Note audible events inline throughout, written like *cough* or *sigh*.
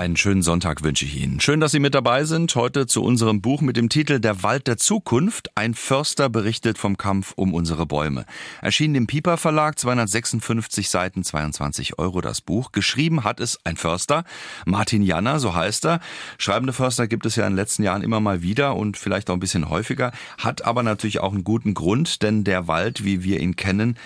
Einen schönen Sonntag wünsche ich Ihnen. Schön, dass Sie mit dabei sind. Heute zu unserem Buch mit dem Titel Der Wald der Zukunft. Ein Förster berichtet vom Kampf um unsere Bäume. Erschienen im Piper Verlag, 256 Seiten, 22 Euro das Buch. Geschrieben hat es ein Förster, Martin Janner, so heißt er. Schreibende Förster gibt es ja in den letzten Jahren immer mal wieder und vielleicht auch ein bisschen häufiger. Hat aber natürlich auch einen guten Grund, denn der Wald, wie wir ihn kennen,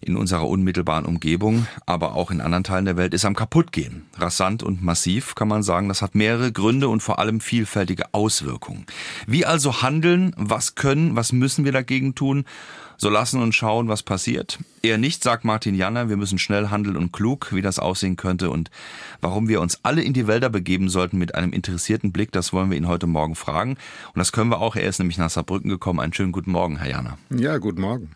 in unserer unmittelbaren Umgebung, aber auch in anderen Teilen der Welt, ist am kaputtgehen. Rasant und massiv kann man sagen. Das hat mehrere Gründe und vor allem vielfältige Auswirkungen. Wie also handeln? Was können? Was müssen wir dagegen tun? So lassen und schauen, was passiert. Eher nicht, sagt Martin Janner, wir müssen schnell handeln und klug, wie das aussehen könnte und warum wir uns alle in die Wälder begeben sollten mit einem interessierten Blick, das wollen wir ihn heute Morgen fragen. Und das können wir auch. Er ist nämlich nach Saarbrücken gekommen. Einen schönen guten Morgen, Herr Janner. Ja, guten Morgen.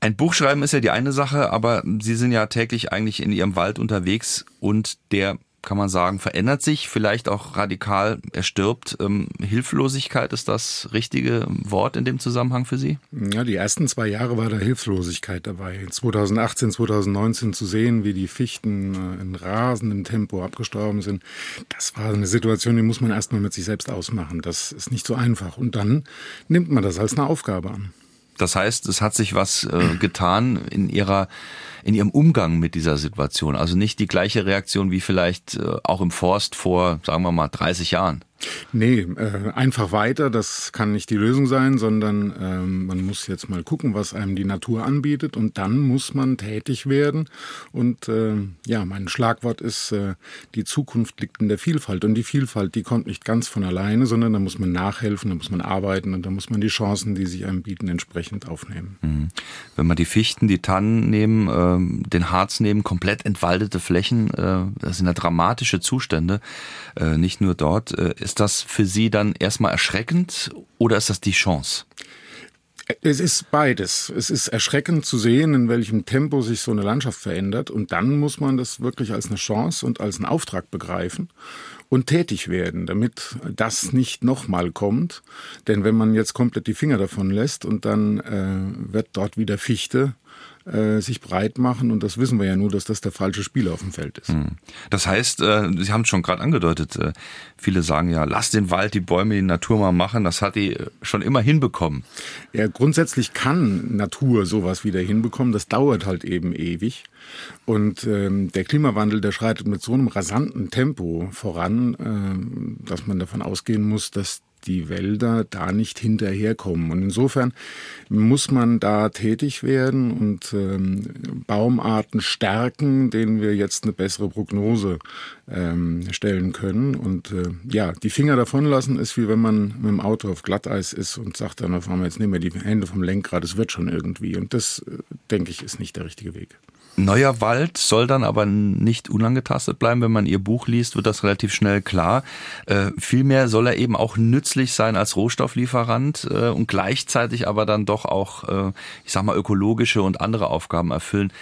Ein Buch schreiben ist ja die eine Sache, aber Sie sind ja täglich eigentlich in Ihrem Wald unterwegs und der kann man sagen, verändert sich, vielleicht auch radikal, er stirbt. Ähm, Hilflosigkeit ist das richtige Wort in dem Zusammenhang für Sie? Ja, die ersten zwei Jahre war da Hilflosigkeit dabei. 2018, 2019 zu sehen, wie die Fichten äh, in rasendem Tempo abgestorben sind, das war eine Situation, die muss man erstmal mit sich selbst ausmachen. Das ist nicht so einfach. Und dann nimmt man das als eine Aufgabe an. Das heißt, es hat sich was äh, getan in ihrer in ihrem Umgang mit dieser Situation. Also nicht die gleiche Reaktion wie vielleicht äh, auch im Forst vor, sagen wir mal, 30 Jahren. Nee, äh, einfach weiter, das kann nicht die Lösung sein, sondern ähm, man muss jetzt mal gucken, was einem die Natur anbietet und dann muss man tätig werden. Und äh, ja, mein Schlagwort ist, äh, die Zukunft liegt in der Vielfalt. Und die Vielfalt, die kommt nicht ganz von alleine, sondern da muss man nachhelfen, da muss man arbeiten und da muss man die Chancen, die sich einem bieten, entsprechend aufnehmen. Mhm. Wenn wir die Fichten, die Tannen nehmen, äh, den Harz nehmen, komplett entwaldete Flächen, äh, das sind ja dramatische Zustände, äh, nicht nur dort. Äh, ist das für Sie dann erstmal erschreckend oder ist das die Chance? Es ist beides. Es ist erschreckend zu sehen, in welchem Tempo sich so eine Landschaft verändert. Und dann muss man das wirklich als eine Chance und als einen Auftrag begreifen und tätig werden, damit das nicht nochmal kommt. Denn wenn man jetzt komplett die Finger davon lässt und dann äh, wird dort wieder Fichte, äh, sich breit machen. Und das wissen wir ja nur, dass das der falsche Spieler auf dem Feld ist. Hm. Das heißt, äh, Sie haben es schon gerade angedeutet, äh, viele sagen ja, lass den Wald, die Bäume, die Natur mal machen. Das hat die schon immer hinbekommen. Ja, grundsätzlich kann Natur sowas wieder hinbekommen. Das dauert halt eben ewig. Und ähm, der Klimawandel, der schreitet mit so einem rasanten Tempo voran, äh, dass man davon ausgehen muss, dass die Wälder da nicht hinterherkommen. Und insofern muss man da tätig werden und ähm, Baumarten stärken, denen wir jetzt eine bessere Prognose ähm, stellen können. Und äh, ja, die Finger davon lassen ist wie wenn man mit dem Auto auf Glatteis ist und sagt dann auf einmal, jetzt nehmen wir die Hände vom Lenkrad, es wird schon irgendwie. Und das, äh, denke ich, ist nicht der richtige Weg. Neuer Wald soll dann aber nicht unangetastet bleiben. Wenn man ihr Buch liest, wird das relativ schnell klar. Äh, vielmehr soll er eben auch nützlich sein als Rohstofflieferant äh, und gleichzeitig aber dann doch auch, äh, ich sag mal, ökologische und andere Aufgaben erfüllen.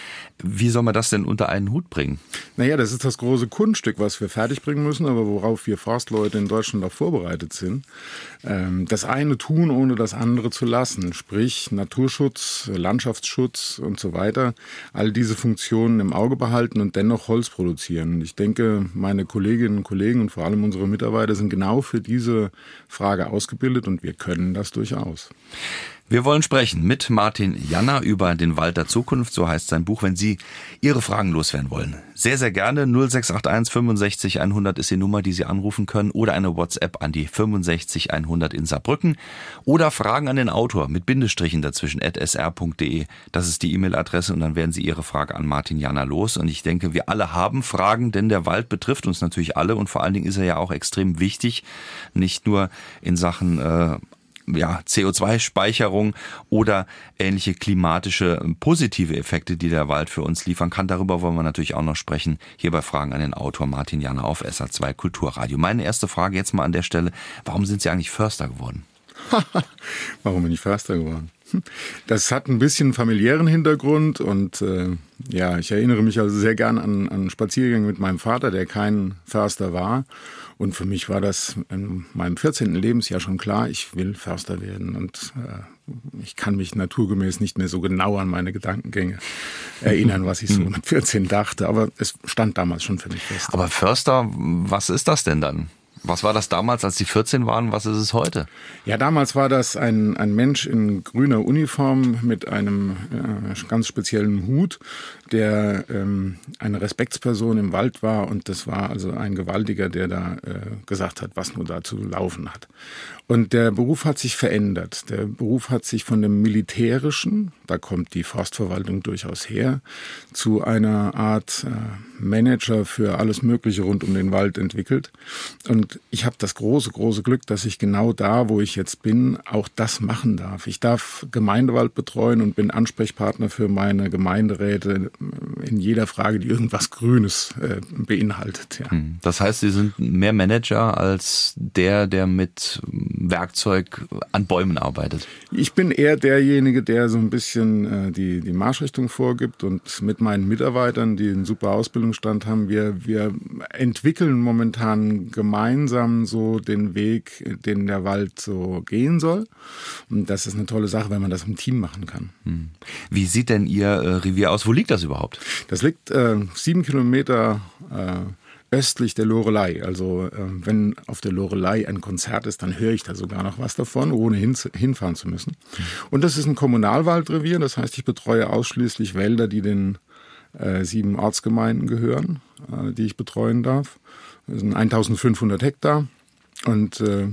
Wie soll man das denn unter einen Hut bringen? Naja, das ist das große Kunststück, was wir fertigbringen müssen, aber worauf wir Forstleute in Deutschland auch vorbereitet sind. Ähm, das eine tun, ohne das andere zu lassen. Sprich, Naturschutz, Landschaftsschutz und so weiter. All diese Funktionen im Auge behalten und dennoch Holz produzieren. Ich denke, meine Kolleginnen und Kollegen und vor allem unsere Mitarbeiter sind genau für diese Frage ausgebildet und wir können das durchaus. Wir wollen sprechen mit Martin Janner über den Wald der Zukunft, so heißt sein Buch, wenn Sie Ihre Fragen loswerden wollen. Sehr, sehr gerne. 0681 65 100 ist die Nummer, die Sie anrufen können oder eine WhatsApp an die 65 100 in Saarbrücken oder Fragen an den Autor mit Bindestrichen dazwischen at sr.de. Das ist die E-Mail-Adresse und dann werden Sie Ihre Frage an Martin Janner los. Und ich denke, wir alle haben Fragen, denn der Wald betrifft uns natürlich alle und vor allen Dingen ist er ja auch extrem wichtig, nicht nur in Sachen äh, ja, CO2-Speicherung oder ähnliche klimatische ähm, positive Effekte, die der Wald für uns liefern kann. Darüber wollen wir natürlich auch noch sprechen. Hier bei Fragen an den Autor Martin Janner auf SA2 Kulturradio. Meine erste Frage jetzt mal an der Stelle. Warum sind Sie eigentlich Förster geworden? *laughs* warum bin ich Förster geworden? Das hat ein bisschen familiären Hintergrund und äh, ja, ich erinnere mich also sehr gern an, an Spaziergänge mit meinem Vater, der kein Förster war. Und für mich war das in meinem 14. Lebensjahr schon klar, ich will Förster werden. Und äh, ich kann mich naturgemäß nicht mehr so genau an meine Gedankengänge erinnern, was ich so mit 14 dachte. Aber es stand damals schon für mich fest. Aber Förster, was ist das denn dann? Was war das damals, als Sie 14 waren? Was ist es heute? Ja, damals war das ein, ein Mensch in grüner Uniform mit einem äh, ganz speziellen Hut, der ähm, eine Respektsperson im Wald war. Und das war also ein Gewaltiger, der da äh, gesagt hat, was nur da zu laufen hat. Und der Beruf hat sich verändert. Der Beruf hat sich von dem militärischen, da kommt die Forstverwaltung durchaus her, zu einer Art äh, Manager für alles Mögliche rund um den Wald entwickelt. Und ich habe das große, große Glück, dass ich genau da, wo ich jetzt bin, auch das machen darf. Ich darf Gemeindewald betreuen und bin Ansprechpartner für meine Gemeinderäte in jeder Frage, die irgendwas Grünes äh, beinhaltet. Ja. Hm. Das heißt, Sie sind mehr Manager als der, der mit Werkzeug an Bäumen arbeitet? Ich bin eher derjenige, der so ein bisschen äh, die, die Marschrichtung vorgibt und mit meinen Mitarbeitern, die einen super Ausbildungsstand haben, wir, wir entwickeln momentan gemeinsam so den Weg, den der Wald so gehen soll. Und das ist eine tolle Sache, wenn man das im Team machen kann. Hm. Wie sieht denn Ihr äh, Revier aus? Wo liegt das überhaupt? Das liegt äh, sieben Kilometer äh, östlich der Lorelei. Also äh, wenn auf der Lorelei ein Konzert ist, dann höre ich da sogar noch was davon, ohne hin, hinfahren zu müssen. Und das ist ein Kommunalwaldrevier, das heißt, ich betreue ausschließlich Wälder, die den äh, sieben Ortsgemeinden gehören, äh, die ich betreuen darf. Das sind 1500 Hektar und äh,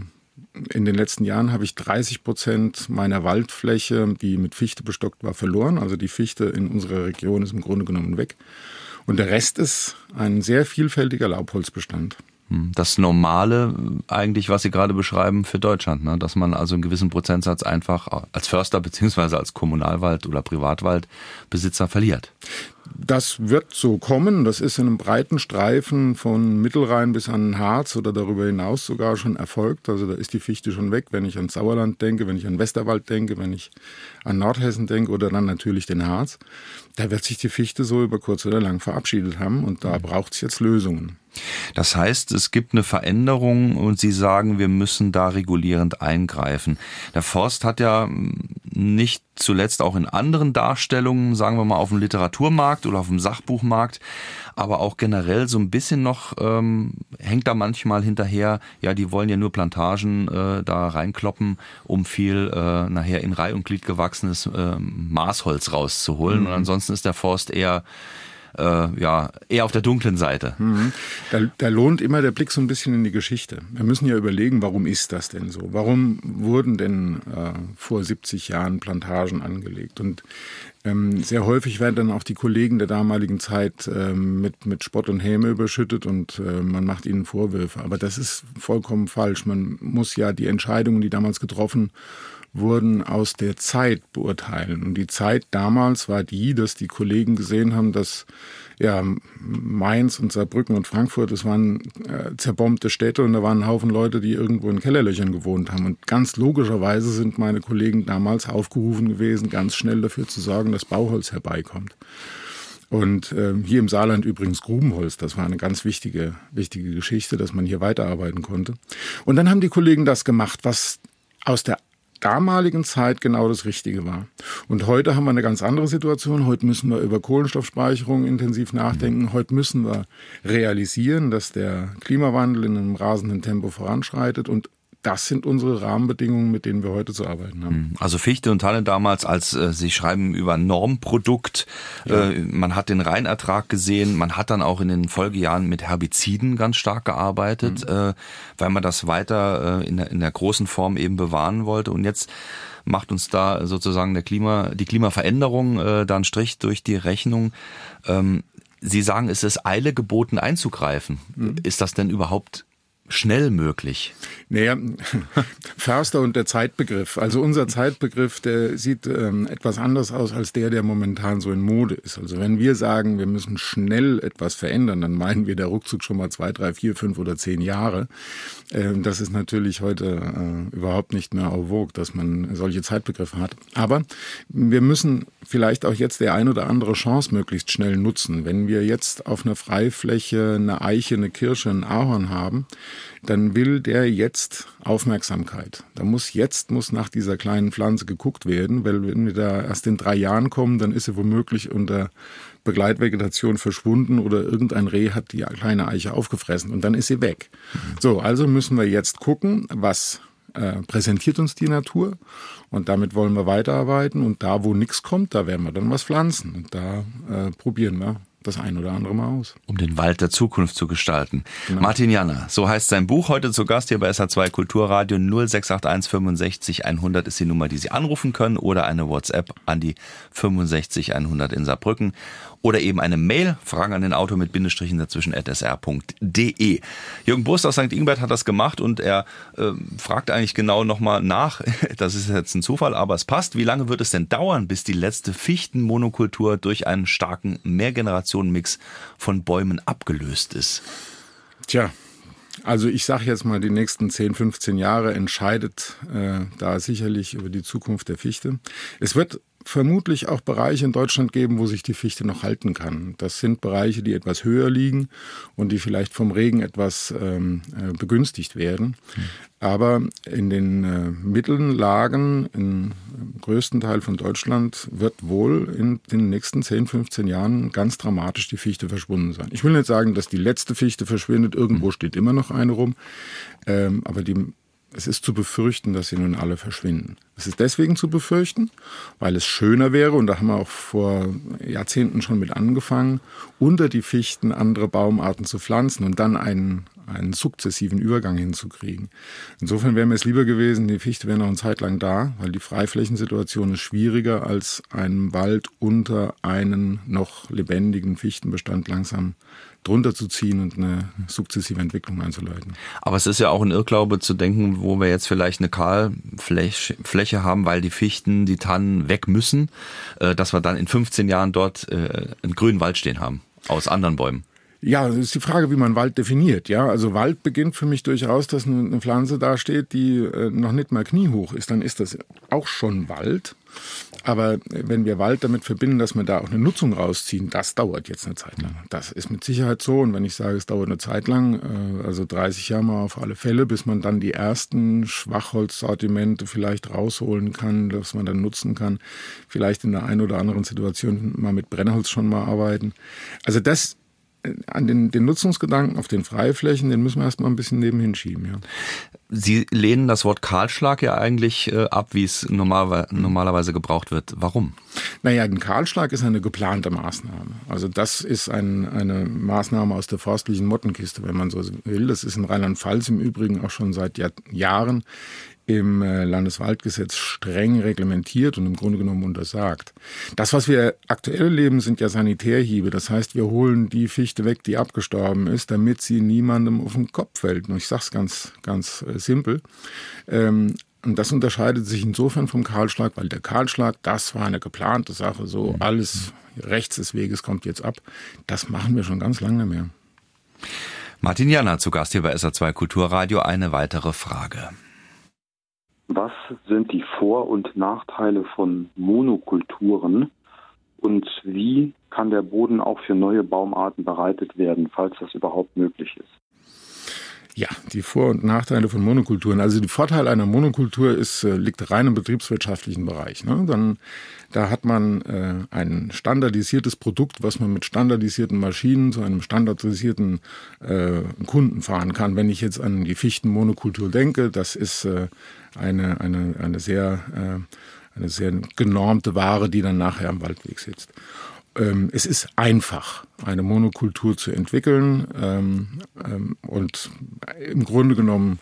in den letzten Jahren habe ich 30 Prozent meiner Waldfläche, die mit Fichte bestockt war, verloren. Also die Fichte in unserer Region ist im Grunde genommen weg. Und der Rest ist ein sehr vielfältiger Laubholzbestand. Hm, das Normale eigentlich, was Sie gerade beschreiben für Deutschland, ne? dass man also einen gewissen Prozentsatz einfach als Förster beziehungsweise als Kommunalwald oder Privatwaldbesitzer verliert. Das wird so kommen. Das ist in einem breiten Streifen von Mittelrhein bis an Harz oder darüber hinaus sogar schon erfolgt. Also da ist die Fichte schon weg, wenn ich an Sauerland denke, wenn ich an Westerwald denke, wenn ich an Nordhessen denke oder dann natürlich den Harz. Da wird sich die Fichte so über kurz oder lang verabschiedet haben und da braucht es jetzt Lösungen. Das heißt, es gibt eine Veränderung und Sie sagen, wir müssen da regulierend eingreifen. Der Forst hat ja nicht zuletzt auch in anderen Darstellungen, sagen wir mal auf dem Literaturmarkt oder auf dem Sachbuchmarkt, aber auch generell so ein bisschen noch ähm, hängt da manchmal hinterher, ja, die wollen ja nur Plantagen äh, da reinkloppen, um viel äh, nachher in Reih und Glied gewachsenes äh, Maßholz rauszuholen. Mhm. Und ansonsten ist der Forst eher äh, ja, eher auf der dunklen Seite. Mhm. Da, da lohnt immer der Blick so ein bisschen in die Geschichte. Wir müssen ja überlegen, warum ist das denn so? Warum wurden denn äh, vor 70 Jahren Plantagen angelegt? Und ähm, sehr häufig werden dann auch die Kollegen der damaligen Zeit ähm, mit, mit Spott und Häme überschüttet und äh, man macht ihnen Vorwürfe. Aber das ist vollkommen falsch. Man muss ja die Entscheidungen, die damals getroffen wurden aus der Zeit beurteilen. Und die Zeit damals war die, dass die Kollegen gesehen haben, dass ja, Mainz und Saarbrücken und Frankfurt, das waren äh, zerbombte Städte und da waren ein Haufen Leute, die irgendwo in Kellerlöchern gewohnt haben. Und ganz logischerweise sind meine Kollegen damals aufgerufen gewesen, ganz schnell dafür zu sorgen, dass Bauholz herbeikommt. Und äh, hier im Saarland übrigens Grubenholz, das war eine ganz wichtige, wichtige Geschichte, dass man hier weiterarbeiten konnte. Und dann haben die Kollegen das gemacht, was aus der damaligen Zeit genau das Richtige war. Und heute haben wir eine ganz andere Situation. Heute müssen wir über Kohlenstoffspeicherung intensiv nachdenken. Heute müssen wir realisieren, dass der Klimawandel in einem rasenden Tempo voranschreitet und das sind unsere Rahmenbedingungen, mit denen wir heute zu arbeiten haben. Hm. Also Fichte und Tanne damals, als äh, Sie schreiben über Normprodukt, ja. äh, man hat den Reinertrag gesehen, man hat dann auch in den Folgejahren mit Herbiziden ganz stark gearbeitet, mhm. äh, weil man das weiter äh, in, der, in der großen Form eben bewahren wollte. Und jetzt macht uns da sozusagen der Klima, die Klimaveränderung äh, da einen Strich durch die Rechnung. Ähm, Sie sagen, es ist Eile geboten einzugreifen. Mhm. Ist das denn überhaupt schnell möglich? Naja, *laughs* Förster und der Zeitbegriff. Also unser Zeitbegriff, der sieht ähm, etwas anders aus als der, der momentan so in Mode ist. Also wenn wir sagen, wir müssen schnell etwas verändern, dann meinen wir der Ruckzuck schon mal zwei, drei, vier, fünf oder zehn Jahre. Ähm, das ist natürlich heute äh, überhaupt nicht mehr auf vogue, dass man solche Zeitbegriffe hat. Aber wir müssen vielleicht auch jetzt der ein oder andere Chance möglichst schnell nutzen. Wenn wir jetzt auf einer Freifläche eine Eiche, eine Kirsche, ein Ahorn haben, dann will der jetzt Aufmerksamkeit. Da muss jetzt muss nach dieser kleinen Pflanze geguckt werden, weil wenn wir da erst in drei Jahren kommen, dann ist sie womöglich unter Begleitvegetation verschwunden oder irgendein Reh hat die kleine Eiche aufgefressen und dann ist sie weg. So, also müssen wir jetzt gucken, was äh, präsentiert uns die Natur und damit wollen wir weiterarbeiten und da, wo nichts kommt, da werden wir dann was pflanzen und da äh, probieren wir das ein oder andere Mal aus. Um den Wald der Zukunft zu gestalten. Genau. Martin Janner, so heißt sein Buch. Heute zu Gast hier bei SA2 Kulturradio 0681 65 100 ist die Nummer, die Sie anrufen können oder eine WhatsApp an die 65 100 in Saarbrücken oder eben eine Mail, Fragen an den Autor mit Bindestrichen dazwischen at sr.de. Jürgen Brust aus St. Ingbert hat das gemacht und er äh, fragt eigentlich genau nochmal nach, *laughs* das ist jetzt ein Zufall, aber es passt, wie lange wird es denn dauern, bis die letzte Fichtenmonokultur durch einen starken Mehrgenerationenmix von Bäumen abgelöst ist? Tja, also ich sage jetzt mal, die nächsten 10, 15 Jahre entscheidet äh, da sicherlich über die Zukunft der Fichte. Es wird vermutlich auch Bereiche in Deutschland geben, wo sich die Fichte noch halten kann. Das sind Bereiche, die etwas höher liegen und die vielleicht vom Regen etwas ähm, äh, begünstigt werden. Aber in den äh, Mittellagen, im größten Teil von Deutschland, wird wohl in den nächsten 10, 15 Jahren ganz dramatisch die Fichte verschwunden sein. Ich will nicht sagen, dass die letzte Fichte verschwindet. Irgendwo mhm. steht immer noch eine rum. Ähm, aber die es ist zu befürchten, dass sie nun alle verschwinden. Es ist deswegen zu befürchten, weil es schöner wäre, und da haben wir auch vor Jahrzehnten schon mit angefangen, unter die Fichten andere Baumarten zu pflanzen und dann einen, einen sukzessiven Übergang hinzukriegen. Insofern wäre mir es lieber gewesen, die Fichte wäre noch eine Zeit lang da, weil die Freiflächensituation ist schwieriger, als einen Wald unter einen noch lebendigen Fichtenbestand langsam drunter zu ziehen und eine sukzessive Entwicklung einzuleiten. Aber es ist ja auch ein Irrglaube zu denken, wo wir jetzt vielleicht eine Kahlfläche haben, weil die Fichten, die Tannen weg müssen, äh, dass wir dann in 15 Jahren dort äh, einen grünen Wald stehen haben aus anderen Bäumen. Ja, das ist die Frage, wie man Wald definiert. Ja, also Wald beginnt für mich durchaus, dass eine Pflanze da steht, die äh, noch nicht mal kniehoch ist. Dann ist das auch schon Wald. Aber wenn wir Wald damit verbinden, dass wir da auch eine Nutzung rausziehen, das dauert jetzt eine Zeit lang. Das ist mit Sicherheit so. Und wenn ich sage, es dauert eine Zeit lang, äh, also 30 Jahre mal auf alle Fälle, bis man dann die ersten Schwachholzsortimente vielleicht rausholen kann, dass man dann nutzen kann, vielleicht in der einen oder anderen Situation mal mit Brennholz schon mal arbeiten. Also das an den, den Nutzungsgedanken auf den Freiflächen, den müssen wir erstmal ein bisschen nebenhin schieben. Ja. Sie lehnen das Wort Kahlschlag ja eigentlich äh, ab, wie es normal, normalerweise gebraucht wird. Warum? Naja, ein Kahlschlag ist eine geplante Maßnahme. Also das ist ein, eine Maßnahme aus der forstlichen Mottenkiste, wenn man so will. Das ist in Rheinland-Pfalz im Übrigen auch schon seit Jahren im äh, Landeswaldgesetz streng reglementiert und im Grunde genommen untersagt. Das, was wir aktuell leben, sind ja Sanitärhiebe. Das heißt, wir holen die Fichte weg, die abgestorben ist, damit sie niemandem auf den Kopf fällt. Und ich sage es ganz, ganz äh, simpel. Ähm, und das unterscheidet sich insofern vom Kahlschlag, weil der Kahlschlag, das war eine geplante Sache, so mhm. alles rechts des Weges kommt jetzt ab. Das machen wir schon ganz lange mehr. Martin Janner zu Gast hier bei SA2 Kulturradio. Eine weitere Frage was sind die Vor- und Nachteile von Monokulturen und wie kann der Boden auch für neue Baumarten bereitet werden, falls das überhaupt möglich ist. Ja, die Vor- und Nachteile von Monokulturen. Also der Vorteil einer Monokultur ist, äh, liegt rein im betriebswirtschaftlichen Bereich. Ne? Dann, da hat man äh, ein standardisiertes Produkt, was man mit standardisierten Maschinen zu einem standardisierten äh, Kunden fahren kann. Wenn ich jetzt an die Fichtenmonokultur denke, das ist äh, eine, eine, eine sehr, äh, eine sehr genormte Ware, die dann nachher am Waldweg sitzt. Ähm, es ist einfach, eine Monokultur zu entwickeln ähm, ähm, und im Grunde genommen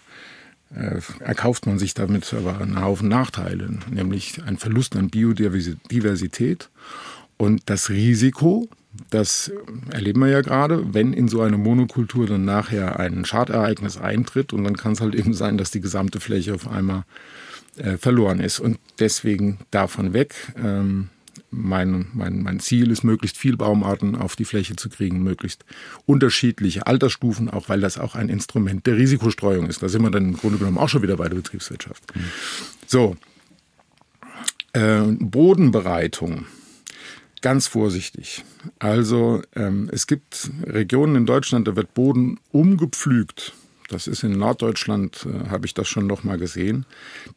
äh, erkauft man sich damit aber einen Haufen Nachteile, nämlich ein Verlust an Biodiversität und das Risiko, Das erleben wir ja gerade, wenn in so eine Monokultur dann nachher ein Schadereignis eintritt und dann kann es halt eben sein, dass die gesamte Fläche auf einmal äh, verloren ist. Und deswegen davon weg. Ähm, mein, mein, mein Ziel ist, möglichst viel Baumarten auf die Fläche zu kriegen, möglichst unterschiedliche Altersstufen, auch weil das auch ein Instrument der Risikostreuung ist. Da sind wir dann im Grunde genommen auch schon wieder bei der Betriebswirtschaft. So, äh, Bodenbereitung. Ganz vorsichtig. Also ähm, es gibt Regionen in Deutschland, da wird Boden umgepflügt. Das ist in Norddeutschland, äh, habe ich das schon noch mal gesehen.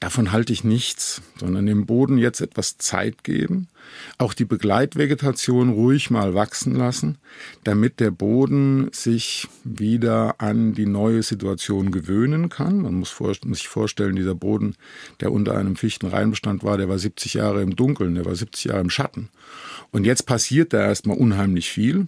Davon halte ich nichts, sondern dem Boden jetzt etwas Zeit geben, auch die Begleitvegetation ruhig mal wachsen lassen, damit der Boden sich wieder an die neue Situation gewöhnen kann. Man muss, vor, muss sich vorstellen, dieser Boden, der unter einem Fichtenreinbestand war, der war 70 Jahre im Dunkeln, der war 70 Jahre im Schatten. Und jetzt passiert da erstmal unheimlich viel.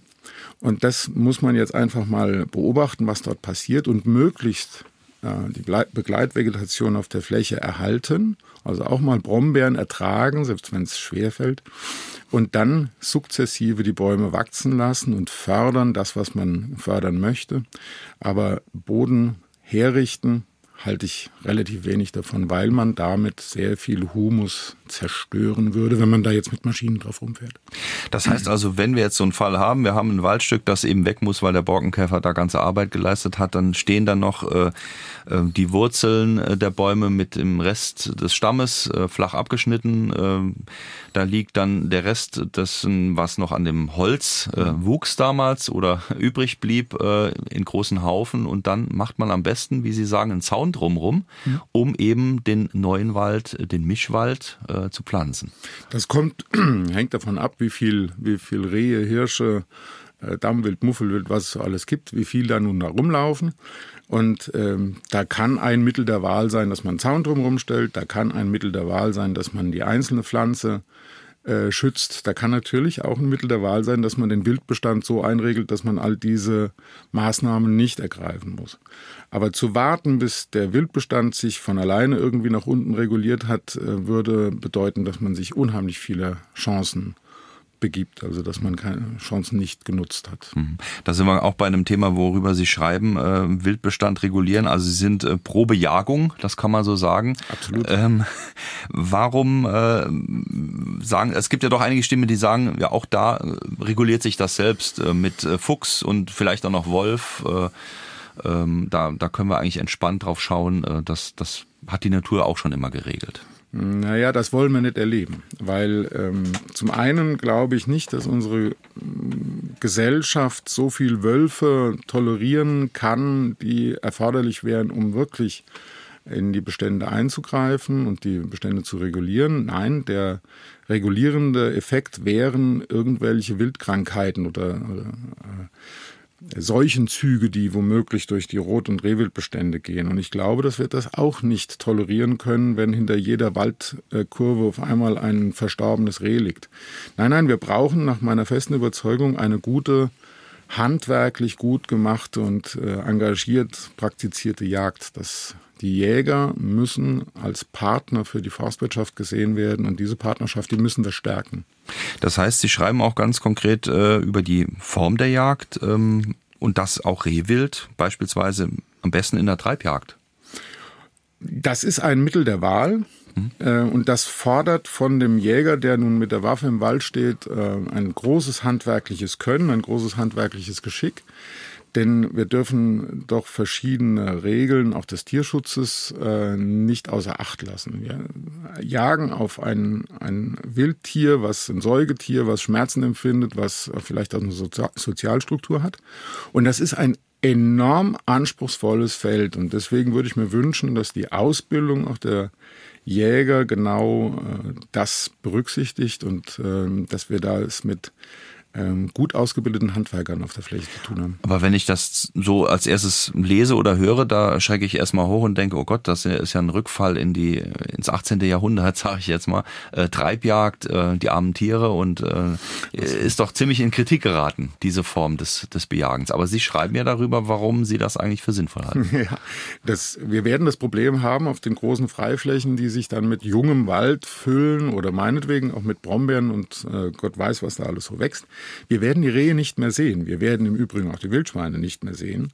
Und das muss man jetzt einfach mal beobachten, was dort passiert und möglichst die Begleitvegetation auf der Fläche erhalten. Also auch mal Brombeeren ertragen, selbst wenn es schwerfällt. Und dann sukzessive die Bäume wachsen lassen und fördern, das, was man fördern möchte. Aber Boden herrichten, halte ich relativ wenig davon, weil man damit sehr viel Humus zerstören würde, wenn man da jetzt mit Maschinen drauf rumfährt. Das heißt also, wenn wir jetzt so einen Fall haben, wir haben ein Waldstück, das eben weg muss, weil der Borkenkäfer da ganze Arbeit geleistet hat, dann stehen dann noch äh, äh die Wurzeln äh, der Bäume mit dem Rest des Stammes äh, flach abgeschnitten. Äh, da liegt dann der Rest dessen, was noch an dem Holz äh, wuchs damals oder *laughs* übrig blieb, in großen Haufen. Und dann macht man am besten, wie Sie sagen, einen Zaun drumrum, um eben den neuen Wald, den Mischwald äh, zu pflanzen. Das kommt, *clears throat* hängt davon ab, wie viel, wie viel Rehe, Hirsche, äh, Dammwild, Muffelwild, was es so alles gibt, wie viel da nun da rumlaufen. Und ähm, da kann ein Mittel der Wahl sein, dass man einen Zaun drumherum stellt. Da kann ein Mittel der Wahl sein, dass man die einzelne Pflanze äh, schützt. Da kann natürlich auch ein Mittel der Wahl sein, dass man den Wildbestand so einregelt, dass man all diese Maßnahmen nicht ergreifen muss. Aber zu warten, bis der Wildbestand sich von alleine irgendwie nach unten reguliert hat, äh, würde bedeuten, dass man sich unheimlich viele Chancen begibt, also dass man keine Chancen nicht genutzt hat. Mhm. Da sind wir auch bei einem Thema, worüber Sie schreiben, äh, Wildbestand regulieren. Also Sie sind äh, pro Bejagung, das kann man so sagen. Absolut. Ähm, warum äh, sagen, es gibt ja doch einige Stimmen, die sagen, ja auch da äh, reguliert sich das selbst äh, mit äh, Fuchs und vielleicht auch noch Wolf. Ähm, da, da können wir eigentlich entspannt drauf schauen. das, das hat die Natur auch schon immer geregelt. Naja, das wollen wir nicht erleben, weil ähm, zum einen glaube ich nicht, dass unsere mm, Gesellschaft so viel Wölfe tolerieren kann, die erforderlich wären, um wirklich in die Bestände einzugreifen und die Bestände zu regulieren. Nein, der regulierende Effekt wären irgendwelche Wildkrankheiten oder, oder äh, Seuchenzüge, die womöglich durch die Rot- und Rehwildbestände gehen. Und ich glaube, dass wir das auch nicht tolerieren können, wenn hinter jeder Waldkurve auf einmal ein verstorbenes Reh liegt. Nein, nein, wir brauchen nach meiner festen Überzeugung eine gute, handwerklich gut gemachte und äh, engagiert praktizierte Jagd. Das die Jäger müssen als Partner für die Forstwirtschaft gesehen werden und diese Partnerschaft, die müssen wir stärken. Das heißt, Sie schreiben auch ganz konkret äh, über die Form der Jagd ähm, und das auch Rehwild, beispielsweise am besten in der Treibjagd. Das ist ein Mittel der Wahl. Mhm. Äh, und das fordert von dem Jäger, der nun mit der Waffe im Wald steht, äh, ein großes handwerkliches Können, ein großes handwerkliches Geschick. Denn wir dürfen doch verschiedene Regeln auch des Tierschutzes äh, nicht außer Acht lassen. Wir jagen auf ein, ein Wildtier, was ein Säugetier, was Schmerzen empfindet, was vielleicht auch eine Sozi Sozialstruktur hat. Und das ist ein enorm anspruchsvolles Feld. Und deswegen würde ich mir wünschen, dass die Ausbildung auch der Jäger genau äh, das berücksichtigt und äh, dass wir da es mit ähm, gut ausgebildeten Handwerkern auf der Fläche zu tun haben. Aber wenn ich das so als erstes lese oder höre, da schrecke ich erstmal hoch und denke, oh Gott, das ist ja ein Rückfall in die ins 18. Jahrhundert, *laughs* sage ich jetzt mal. Äh, Treibjagd, äh, die armen Tiere und äh, ist doch ziemlich in Kritik geraten, diese Form des, des Bejagens. Aber Sie schreiben ja darüber, warum Sie das eigentlich für sinnvoll halten. *laughs* Ja, das, wir werden das Problem haben auf den großen Freiflächen, die sich dann mit jungem Wald füllen oder meinetwegen auch mit Brombeeren und äh, Gott weiß, was da alles so wächst Wir werden die Rehe nicht mehr sehen. Wir werden im Übrigen auch die Wildschweine nicht mehr sehen,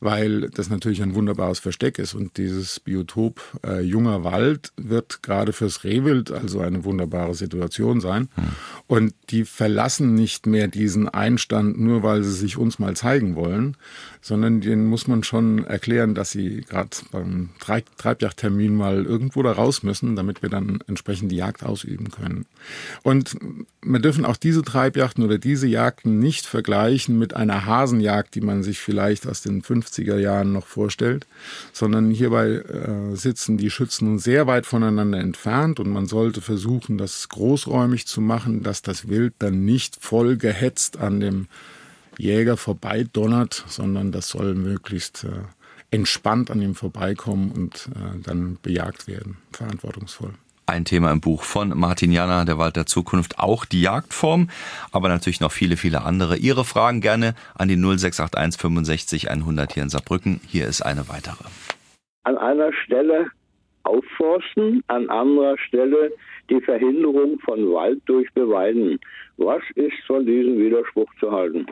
weil das natürlich ein wunderbares Versteck ist. Und dieses Biotop äh, junger Wald wird gerade fürs Rehwild also eine wunderbare Situation sein. Hm. Und die verlassen nicht mehr diesen Einstand, nur weil sie sich uns mal zeigen wollen, sondern denen muss man schon erklären, dass sie gerade beim Treibjagdtermin mal irgendwo da raus müssen, damit wir dann entsprechend die Jagd ausüben können. Und wir dürfen auch diese Treibjachten oder diese Jagden nicht vergleichen mit einer Hasenjagd, die man sich vielleicht aus den 50er Jahren noch vorstellt, sondern hierbei äh, sitzen die Schützen sehr weit voneinander entfernt und man sollte versuchen, das großräumig zu machen, dass das Wild dann nicht voll gehetzt an dem Jäger vorbeidonnert, sondern das soll möglichst äh, entspannt an ihm vorbeikommen und äh, dann bejagt werden, verantwortungsvoll. Ein Thema im Buch von Martin Jana, der Wald der Zukunft, auch die Jagdform, aber natürlich noch viele, viele andere. Ihre Fragen gerne an die 0681 65 100 hier in Saarbrücken. Hier ist eine weitere. An einer Stelle aufforsten, an anderer Stelle die Verhinderung von Wald durch Beweiden. Was ist von diesem Widerspruch zu halten?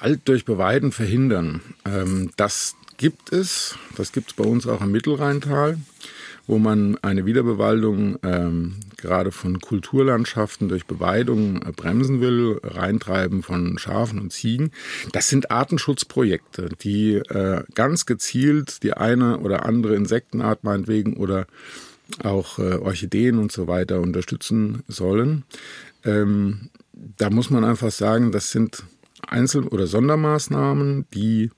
Wald durch Beweiden verhindern. Ähm, das gibt es. Das gibt es bei uns auch im Mittelrheintal, wo man eine Wiederbewaldung ähm, gerade von Kulturlandschaften durch Beweidung äh, bremsen will, Reintreiben von Schafen und Ziegen. Das sind Artenschutzprojekte, die äh, ganz gezielt die eine oder andere Insektenart meinetwegen oder auch äh, Orchideen und so weiter unterstützen sollen. Ähm, da muss man einfach sagen, das sind Einzel- oder Sondermaßnahmen, die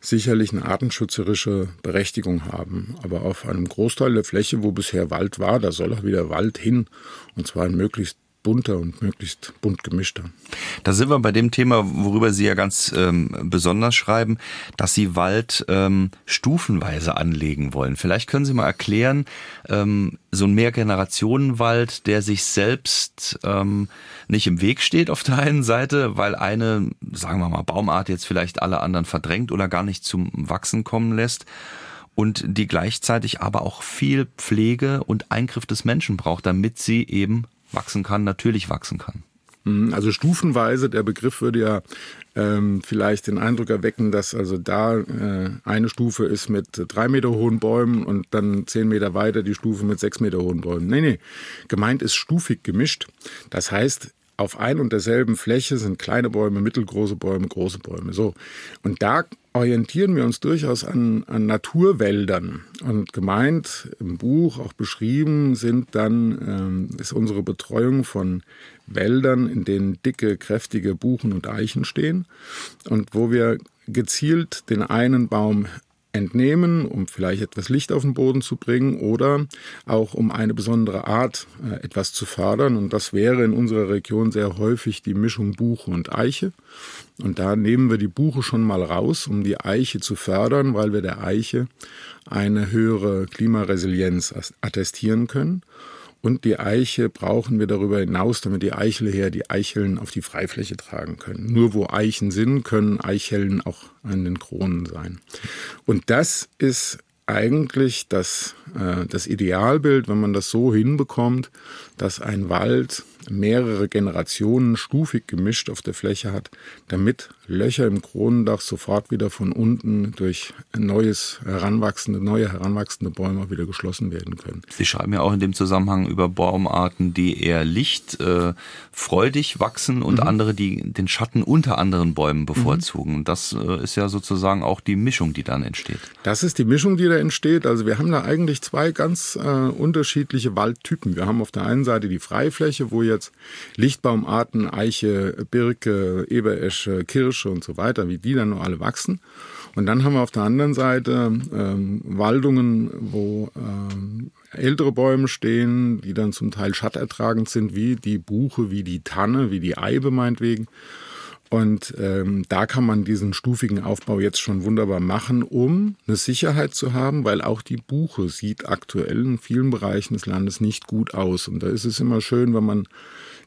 sicherlich eine artenschützerische Berechtigung haben. Aber auf einem Großteil der Fläche, wo bisher Wald war, da soll auch wieder Wald hin. Und zwar in möglichst bunter und möglichst bunt gemischter. Da sind wir bei dem Thema, worüber Sie ja ganz ähm, besonders schreiben, dass Sie Wald ähm, stufenweise anlegen wollen. Vielleicht können Sie mal erklären, ähm, so ein Mehrgenerationenwald, der sich selbst ähm, nicht im Weg steht auf der einen Seite, weil eine, sagen wir mal, Baumart jetzt vielleicht alle anderen verdrängt oder gar nicht zum Wachsen kommen lässt und die gleichzeitig aber auch viel Pflege und Eingriff des Menschen braucht, damit sie eben wachsen kann, natürlich wachsen kann. Mhm, also stufenweise, der Begriff würde ja ähm, vielleicht den Eindruck erwecken, dass also da äh, eine Stufe ist mit drei Meter hohen Bäumen und dann zehn Meter weiter die Stufe mit sechs Meter hohen Bäumen. Nee, nee, gemeint ist stufig gemischt. Das heißt, auf ein und derselben Fläche sind kleine Bäume, mittelgroße Bäume, große Bäume. So. Und da orientieren wir uns durchaus an, an Naturwäldern. Und gemeint im Buch auch beschrieben sind dann, ähm, ist unsere Betreuung von Wäldern, in denen dicke, kräftige Buchen und Eichen stehen und wo wir gezielt den einen Baum entnehmen, um vielleicht etwas Licht auf den Boden zu bringen oder auch um eine besondere Art äh, etwas zu fördern. Und das wäre in unserer Region sehr häufig die Mischung Buche und Eiche. Und da nehmen wir die Buche schon mal raus, um die Eiche zu fördern, weil wir der Eiche eine höhere Klimaresilienz attestieren können. Und die Eiche brauchen wir darüber hinaus, damit die Eichelherr die Eicheln auf die Freifläche tragen können. Nur wo Eichen sind, können Eicheln auch an den Kronen sein. Und das ist eigentlich das, äh, das Idealbild, wenn man das so hinbekommt, dass ein Wald mehrere Generationen stufig gemischt auf der Fläche hat, damit Löcher im Kronendach sofort wieder von unten durch neues heranwachsende, neue heranwachsende Bäume wieder geschlossen werden können. Sie schreiben ja auch in dem Zusammenhang über Baumarten, die eher lichtfreudig äh, wachsen und mhm. andere, die den Schatten unter anderen Bäumen bevorzugen. Mhm. Das äh, ist ja sozusagen auch die Mischung, die dann entsteht. Das ist die Mischung, die da entsteht. Also wir haben da eigentlich zwei ganz äh, unterschiedliche Waldtypen. Wir haben auf der einen Seite die Freifläche, wo jetzt Lichtbaumarten, Eiche, Birke, Eberesche, Kirsche und so weiter, wie die dann noch alle wachsen. Und dann haben wir auf der anderen Seite ähm, Waldungen, wo ähm, ältere Bäume stehen, die dann zum Teil schattertragend sind, wie die Buche, wie die Tanne, wie die Eibe meinetwegen. Und ähm, da kann man diesen stufigen Aufbau jetzt schon wunderbar machen, um eine Sicherheit zu haben, weil auch die Buche sieht aktuell in vielen Bereichen des Landes nicht gut aus. Und da ist es immer schön, wenn man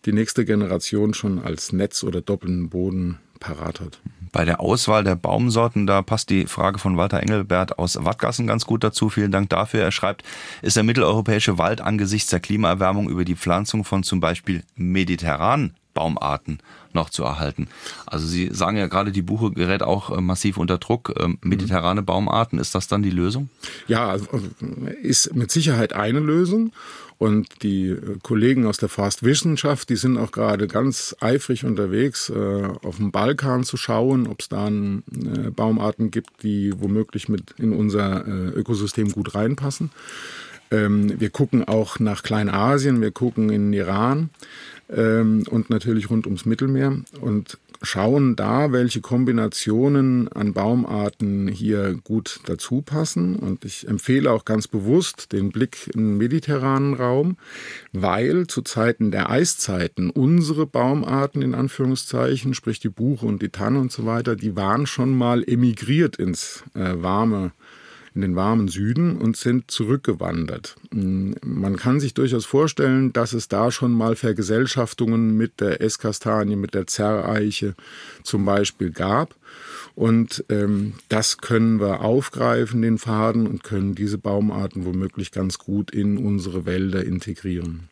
die nächste Generation schon als Netz oder doppelten Boden parat hat. Bei der Auswahl der Baumsorten, da passt die Frage von Walter Engelbert aus Wattgassen ganz gut dazu. Vielen Dank dafür. Er schreibt, ist der mitteleuropäische Wald angesichts der Klimaerwärmung über die Pflanzung von zum Beispiel mediterran Baumarten noch zu erhalten. Also Sie sagen ja gerade, die Buche gerät auch äh, massiv unter Druck. Ähm, mediterrane Baumarten, ist das dann die Lösung? Ja, also, ist mit Sicherheit eine Lösung. Und die äh, Kollegen aus der Forstwissenschaft, die sind auch gerade ganz eifrig unterwegs, äh, auf dem Balkan zu schauen, ob es da äh, Baumarten gibt, die womöglich mit in unser Ökosystem gut reinpassen. Ähm, wir gucken auch nach Kleinasien, wir gucken in Iran ähm, und natürlich rund ums Mittelmeer. Und schauen da, welche Kombinationen an Baumarten hier gut dazu passen. Und ich empfehle auch ganz bewusst den Blick in den mediterranen Raum, weil zu Zeiten der Eiszeiten unsere Baumarten in Anführungszeichen, sprich die Buche und die Tanne und so weiter, die waren schon mal emigriert ins äh, warme in den warmen Süden und sind zurückgewandert. Mm, man kann sich durchaus vorstellen, dass es da schon mal Vergesellschaftungen mit der Esskastanie, mit der Zerreiche zum Beispiel gab. Und ähm, das können wir aufgreifen, den Faden, und können diese Baumarten womöglich ganz gut in unsere Wälder integrieren.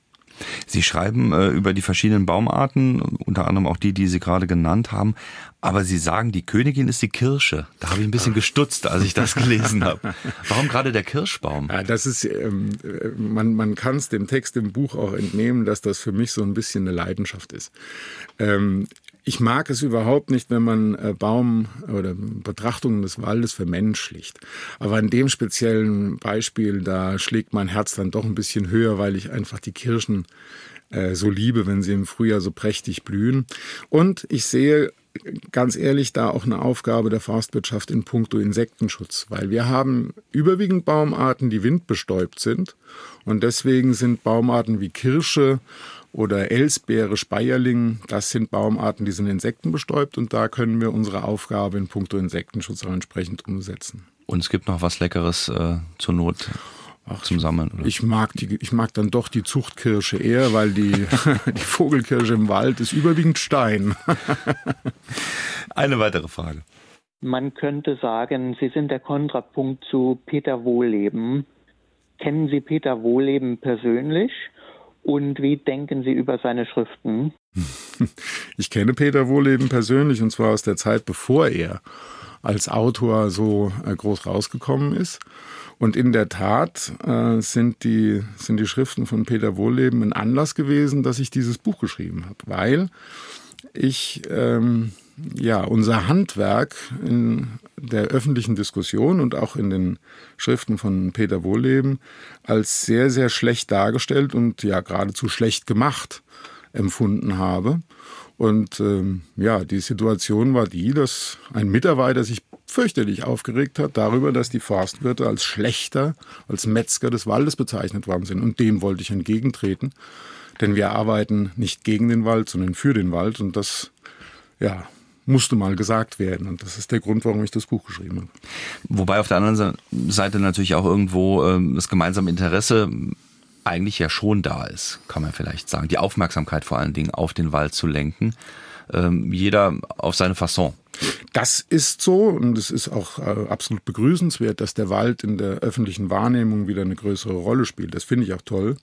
Sie schreiben äh, über die verschiedenen Baumarten, unter anderem auch die, die Sie gerade genannt haben. Aber Sie sagen, die Königin ist die Kirsche. Da habe ich ein bisschen gestutzt, als ich das *laughs* gelesen habe. Warum gerade der Kirschbaum? Ja, das ist, ähm, man, man kann es dem Text im Buch auch entnehmen, dass das für mich so ein bisschen eine Leidenschaft ist. Ähm, ich mag es überhaupt nicht, wenn man äh, Baum oder Betrachtungen des Waldes vermenschlicht. Aber in dem speziellen Beispiel, da schlägt mein Herz dann doch ein bisschen höher, weil ich einfach die Kirschen äh, so liebe, wenn sie im Frühjahr so prächtig blühen. Und ich sehe ganz ehrlich da auch eine Aufgabe der Forstwirtschaft in puncto Insektenschutz, weil wir haben überwiegend Baumarten, die windbestäubt sind und deswegen sind Baumarten wie Kirsche oder Elsbeere, Speierling, das sind Baumarten, die sind insektenbestäubt und da können wir unsere Aufgabe in puncto Insektenschutz auch entsprechend umsetzen. Und es gibt noch was Leckeres äh, zur Not. Ach, zum Sammeln, oder? Ich mag die, ich mag dann doch die Zuchtkirsche eher, weil die, *laughs* die Vogelkirsche im Wald ist überwiegend Stein. *laughs* Eine weitere Frage. Man könnte sagen, Sie sind der Kontrapunkt zu Peter Wohleben. Kennen Sie Peter Wohleben persönlich? Und wie denken Sie über seine Schriften? *laughs* Ich kenne Peter Wohleben persönlich und zwar aus der Zeit, bevor er als Autor so äh, groß rausgekommen ist. Und in der Tat äh, sind, die, sind die Schriften von Peter Wohleben ein Anlass gewesen, dass ich dieses Buch geschrieben habe, weil ich ähm, ja unser Handwerk in der öffentlichen Diskussion und auch in den Schriften von Peter Wohleben als sehr, sehr schlecht dargestellt und ja geradezu schlecht gemacht empfunden habe. Und ähm, ja, die Situation war die, dass ein Mitarbeiter sich fürchterlich aufgeregt hat darüber, dass die Forstwirte als schlechter, als Metzger des Waldes bezeichnet worden sind. Und dem wollte ich entgegentreten. Denn wir arbeiten nicht gegen den Wald, sondern für den Wald. Und das, ja, musste mal gesagt werden. Und das ist der Grund, warum ich das Buch geschrieben habe. Wobei auf der anderen Seite natürlich auch irgendwo ähm, das gemeinsame Interesse eigentlich ja schon da ist, kann man vielleicht sagen. Die Aufmerksamkeit vor allen Dingen auf den Wald zu lenken. Ähm, jeder auf seine Fasson. Das ist so und es ist auch äh, absolut begrüßenswert, dass der Wald in der öffentlichen Wahrnehmung wieder eine größere Rolle spielt. Das finde ich auch toll.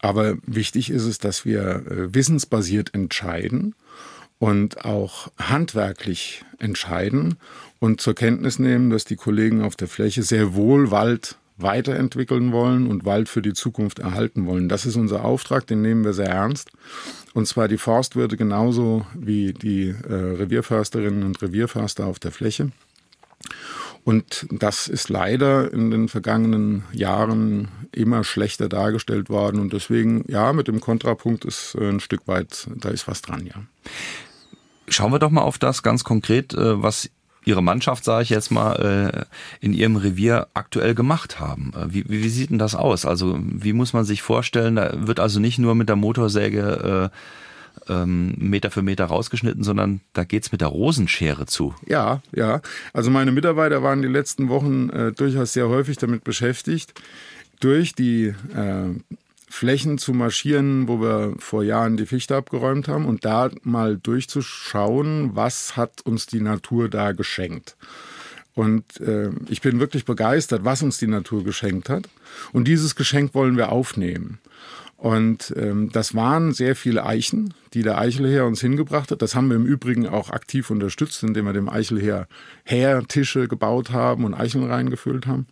Aber wichtig ist es, dass wir äh, wissensbasiert entscheiden und auch handwerklich entscheiden und zur Kenntnis nehmen, dass die Kollegen auf der Fläche sehr wohl Wald weiterentwickeln wollen und Wald für die Zukunft erhalten wollen. Das ist unser Auftrag, den nehmen wir sehr ernst. Und zwar die Forstwirte genauso wie die äh, Revierförsterinnen und Revierförster auf der Fläche. Und das ist leider in den vergangenen Jahren immer schlechter dargestellt worden. Und deswegen, ja, mit dem Kontrapunkt ist äh, ein Stück weit, da ist was dran, ja. Schauen wir doch mal auf das ganz konkret, äh, was Ihre Mannschaft, sage ich jetzt mal, äh, in Ihrem Revier aktuell gemacht haben. Wie, wie sieht denn das aus? Also wie muss man sich vorstellen? Da wird also nicht nur mit der Motorsäge ähm, Meter für Meter rausgeschnitten, sondern da geht's mit der Rosenschere zu. Ja, ja. Also meine Mitarbeiter waren die letzten Wochen äh, durchaus sehr häufig damit beschäftigt, durch die äh, Flächen zu marschieren, wo wir vor Jahren die Fichte abgeräumt haben und da mal durchzuschauen, was hat uns die Natur da geschenkt. Und äh, ich bin wirklich begeistert, was uns die Natur geschenkt hat. Und dieses Geschenk wollen wir aufnehmen. Und ähm, das waren sehr viele Eichen, die der Eichelherr uns hingebracht hat. Das haben wir im Übrigen auch aktiv unterstützt, indem wir dem Eichelherr Tische gebaut haben und Eicheln reingefüllt haben.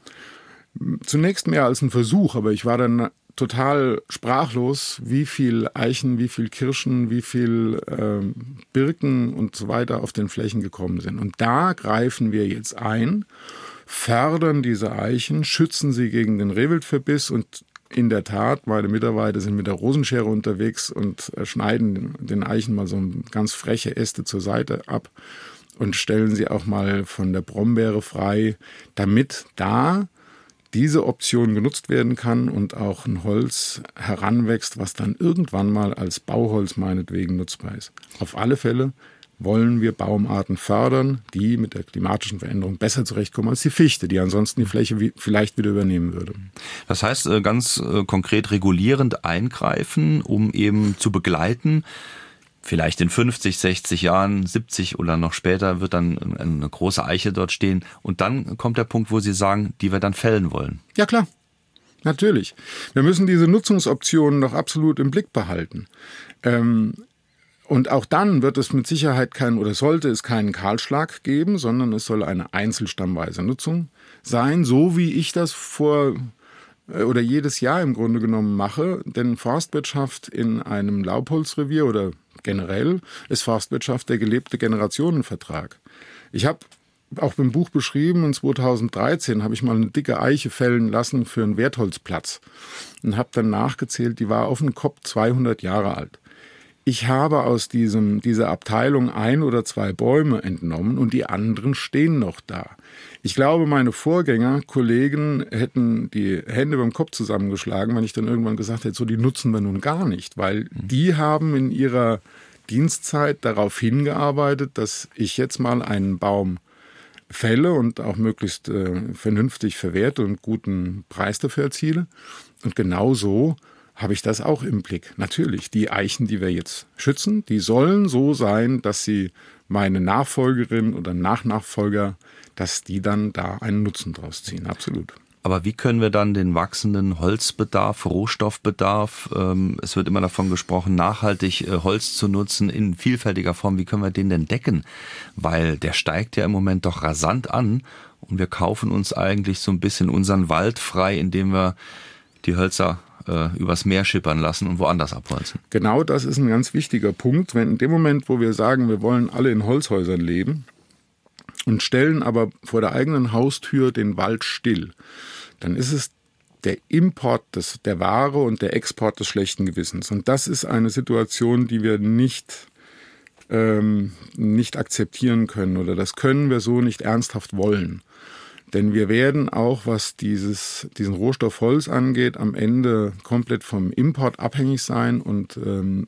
Zunächst mehr als ein Versuch, aber ich war dann total sprachlos, wie viel Eichen, wie viel Kirschen, wie viel äh, Birken und so weiter auf den Flächen gekommen sind. Und da greifen wir jetzt ein, fördern diese Eichen, schützen sie gegen den Rehwildverbiss und in der Tat, meine Mitarbeiter sind mit der Rosenschere unterwegs und äh, schneiden den Eichen mal so ganz freche Äste zur Seite ab und stellen sie auch mal von der Brombeere frei, damit da diese Option genutzt werden kann und auch ein Holz heranwächst, was dann irgendwann mal als Bauholz meinetwegen nutzbar ist. Auf alle Fälle wollen wir Baumarten fördern, die mit der klimatischen Veränderung besser zurechtkommen als die Fichte, die ansonsten die Fläche vielleicht wieder übernehmen würde. Das heißt äh, ganz äh, konkret regulierend eingreifen, um eben zu begleiten. Vielleicht in 50, 60 Jahren, 70 oder noch später wird dann eine große Eiche dort stehen. Und dann kommt der Punkt, wo Sie sagen, die wir dann fällen wollen. Ja klar, Natürlich. Wir müssen diese Nutzungsoptionen noch absolut im Blick behalten. Ähm, und auch dann wird es mit Sicherheit keinen oder sollte es keinen Kahlschlag geben, sondern es soll eine einzelstammweise Nutzung sein, so wie ich das vor äh, oder jedes Jahr im Grunde genommen mache. Denn Forstwirtschaft in einem Laubholzrevier oder generell ist Forstwirtschaft der gelebte Generationenvertrag. Ich habe auch im Buch beschrieben, in 2013 habe ich mal eine dicke Eiche fällen lassen für einen Wertholzplatz und habe dann nachgezählt, die war auf dem Kopf 200 Jahre alt ich habe aus diesem, dieser Abteilung ein oder zwei Bäume entnommen und die anderen stehen noch da. Ich glaube, meine Vorgänger, Kollegen hätten die Hände beim Kopf zusammengeschlagen, wenn ich dann irgendwann gesagt hätte, so die nutzen wir nun gar nicht, weil mhm. die haben in ihrer Dienstzeit darauf hingearbeitet, dass ich jetzt mal einen Baum fälle und auch möglichst äh, vernünftig verwerte und guten Preis dafür erziele. Und genau so habe ich das auch im Blick. Natürlich, die Eichen, die wir jetzt schützen, die sollen so sein, dass sie meine Nachfolgerin oder Nachnachfolger, dass die dann da einen Nutzen draus ziehen. Absolut. Aber wie können wir dann den wachsenden Holzbedarf, Rohstoffbedarf, ähm, es wird immer davon gesprochen, nachhaltig äh, Holz zu nutzen in vielfältiger Form, wie können wir den denn decken? Weil der steigt ja im Moment doch rasant an und wir kaufen uns eigentlich so ein bisschen unseren Wald frei, indem wir die Hölzer äh, übers Meer schippern lassen und woanders abholzen. Genau das ist ein ganz wichtiger Punkt. Wenn in dem Moment, wo wir sagen, wir wollen alle in Holzhäusern leben und stellen aber vor der eigenen Haustür den Wald still, dann ist es der Import des, der Ware und der Export des schlechten Gewissens. Und das ist eine Situation, die wir nicht, ähm, nicht akzeptieren können oder das können wir so nicht ernsthaft wollen. Denn wir werden auch, was dieses, diesen Rohstoff Holz angeht, am Ende komplett vom Import abhängig sein. Und ähm,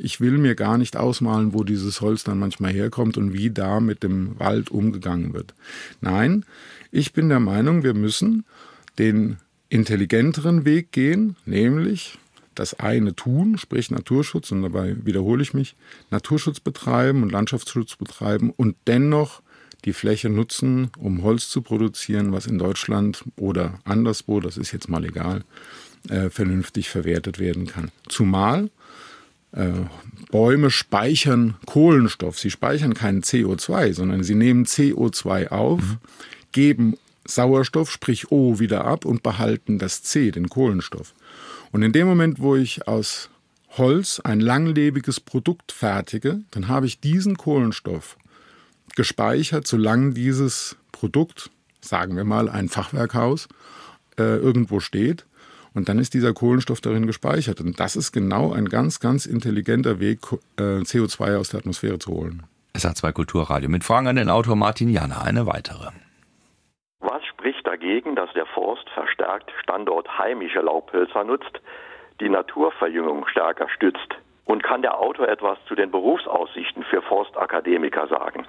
ich will mir gar nicht ausmalen, wo dieses Holz dann manchmal herkommt und wie da mit dem Wald umgegangen wird. Nein, ich bin der Meinung, wir müssen den intelligenteren Weg gehen, nämlich das eine tun, sprich Naturschutz, und dabei wiederhole ich mich, Naturschutz betreiben und Landschaftsschutz betreiben und dennoch die Fläche nutzen, um Holz zu produzieren, was in Deutschland oder anderswo, das ist jetzt mal egal, äh, vernünftig verwertet werden kann. Zumal äh, Bäume speichern Kohlenstoff. Sie speichern keinen CO2, sondern sie nehmen CO2 auf, mhm. geben Sauerstoff, sprich O, wieder ab und behalten das C, den Kohlenstoff. Und in dem Moment, wo ich aus Holz ein langlebiges Produkt fertige, dann habe ich diesen Kohlenstoff gespeichert, solange dieses Produkt, sagen wir mal ein Fachwerkhaus, äh, irgendwo steht. Und dann ist dieser Kohlenstoff darin gespeichert. Und das ist genau ein ganz, ganz intelligenter Weg, äh, CO2 aus der Atmosphäre zu holen. SA2 Kulturradio mit Fragen an den Autor Martin Jana. Eine weitere. Was spricht dagegen, dass der Forst verstärkt Standort heimische Laubhölzer nutzt, die Naturverjüngung stärker stützt? Und kann der Autor etwas zu den Berufsaussichten für Forstakademiker sagen?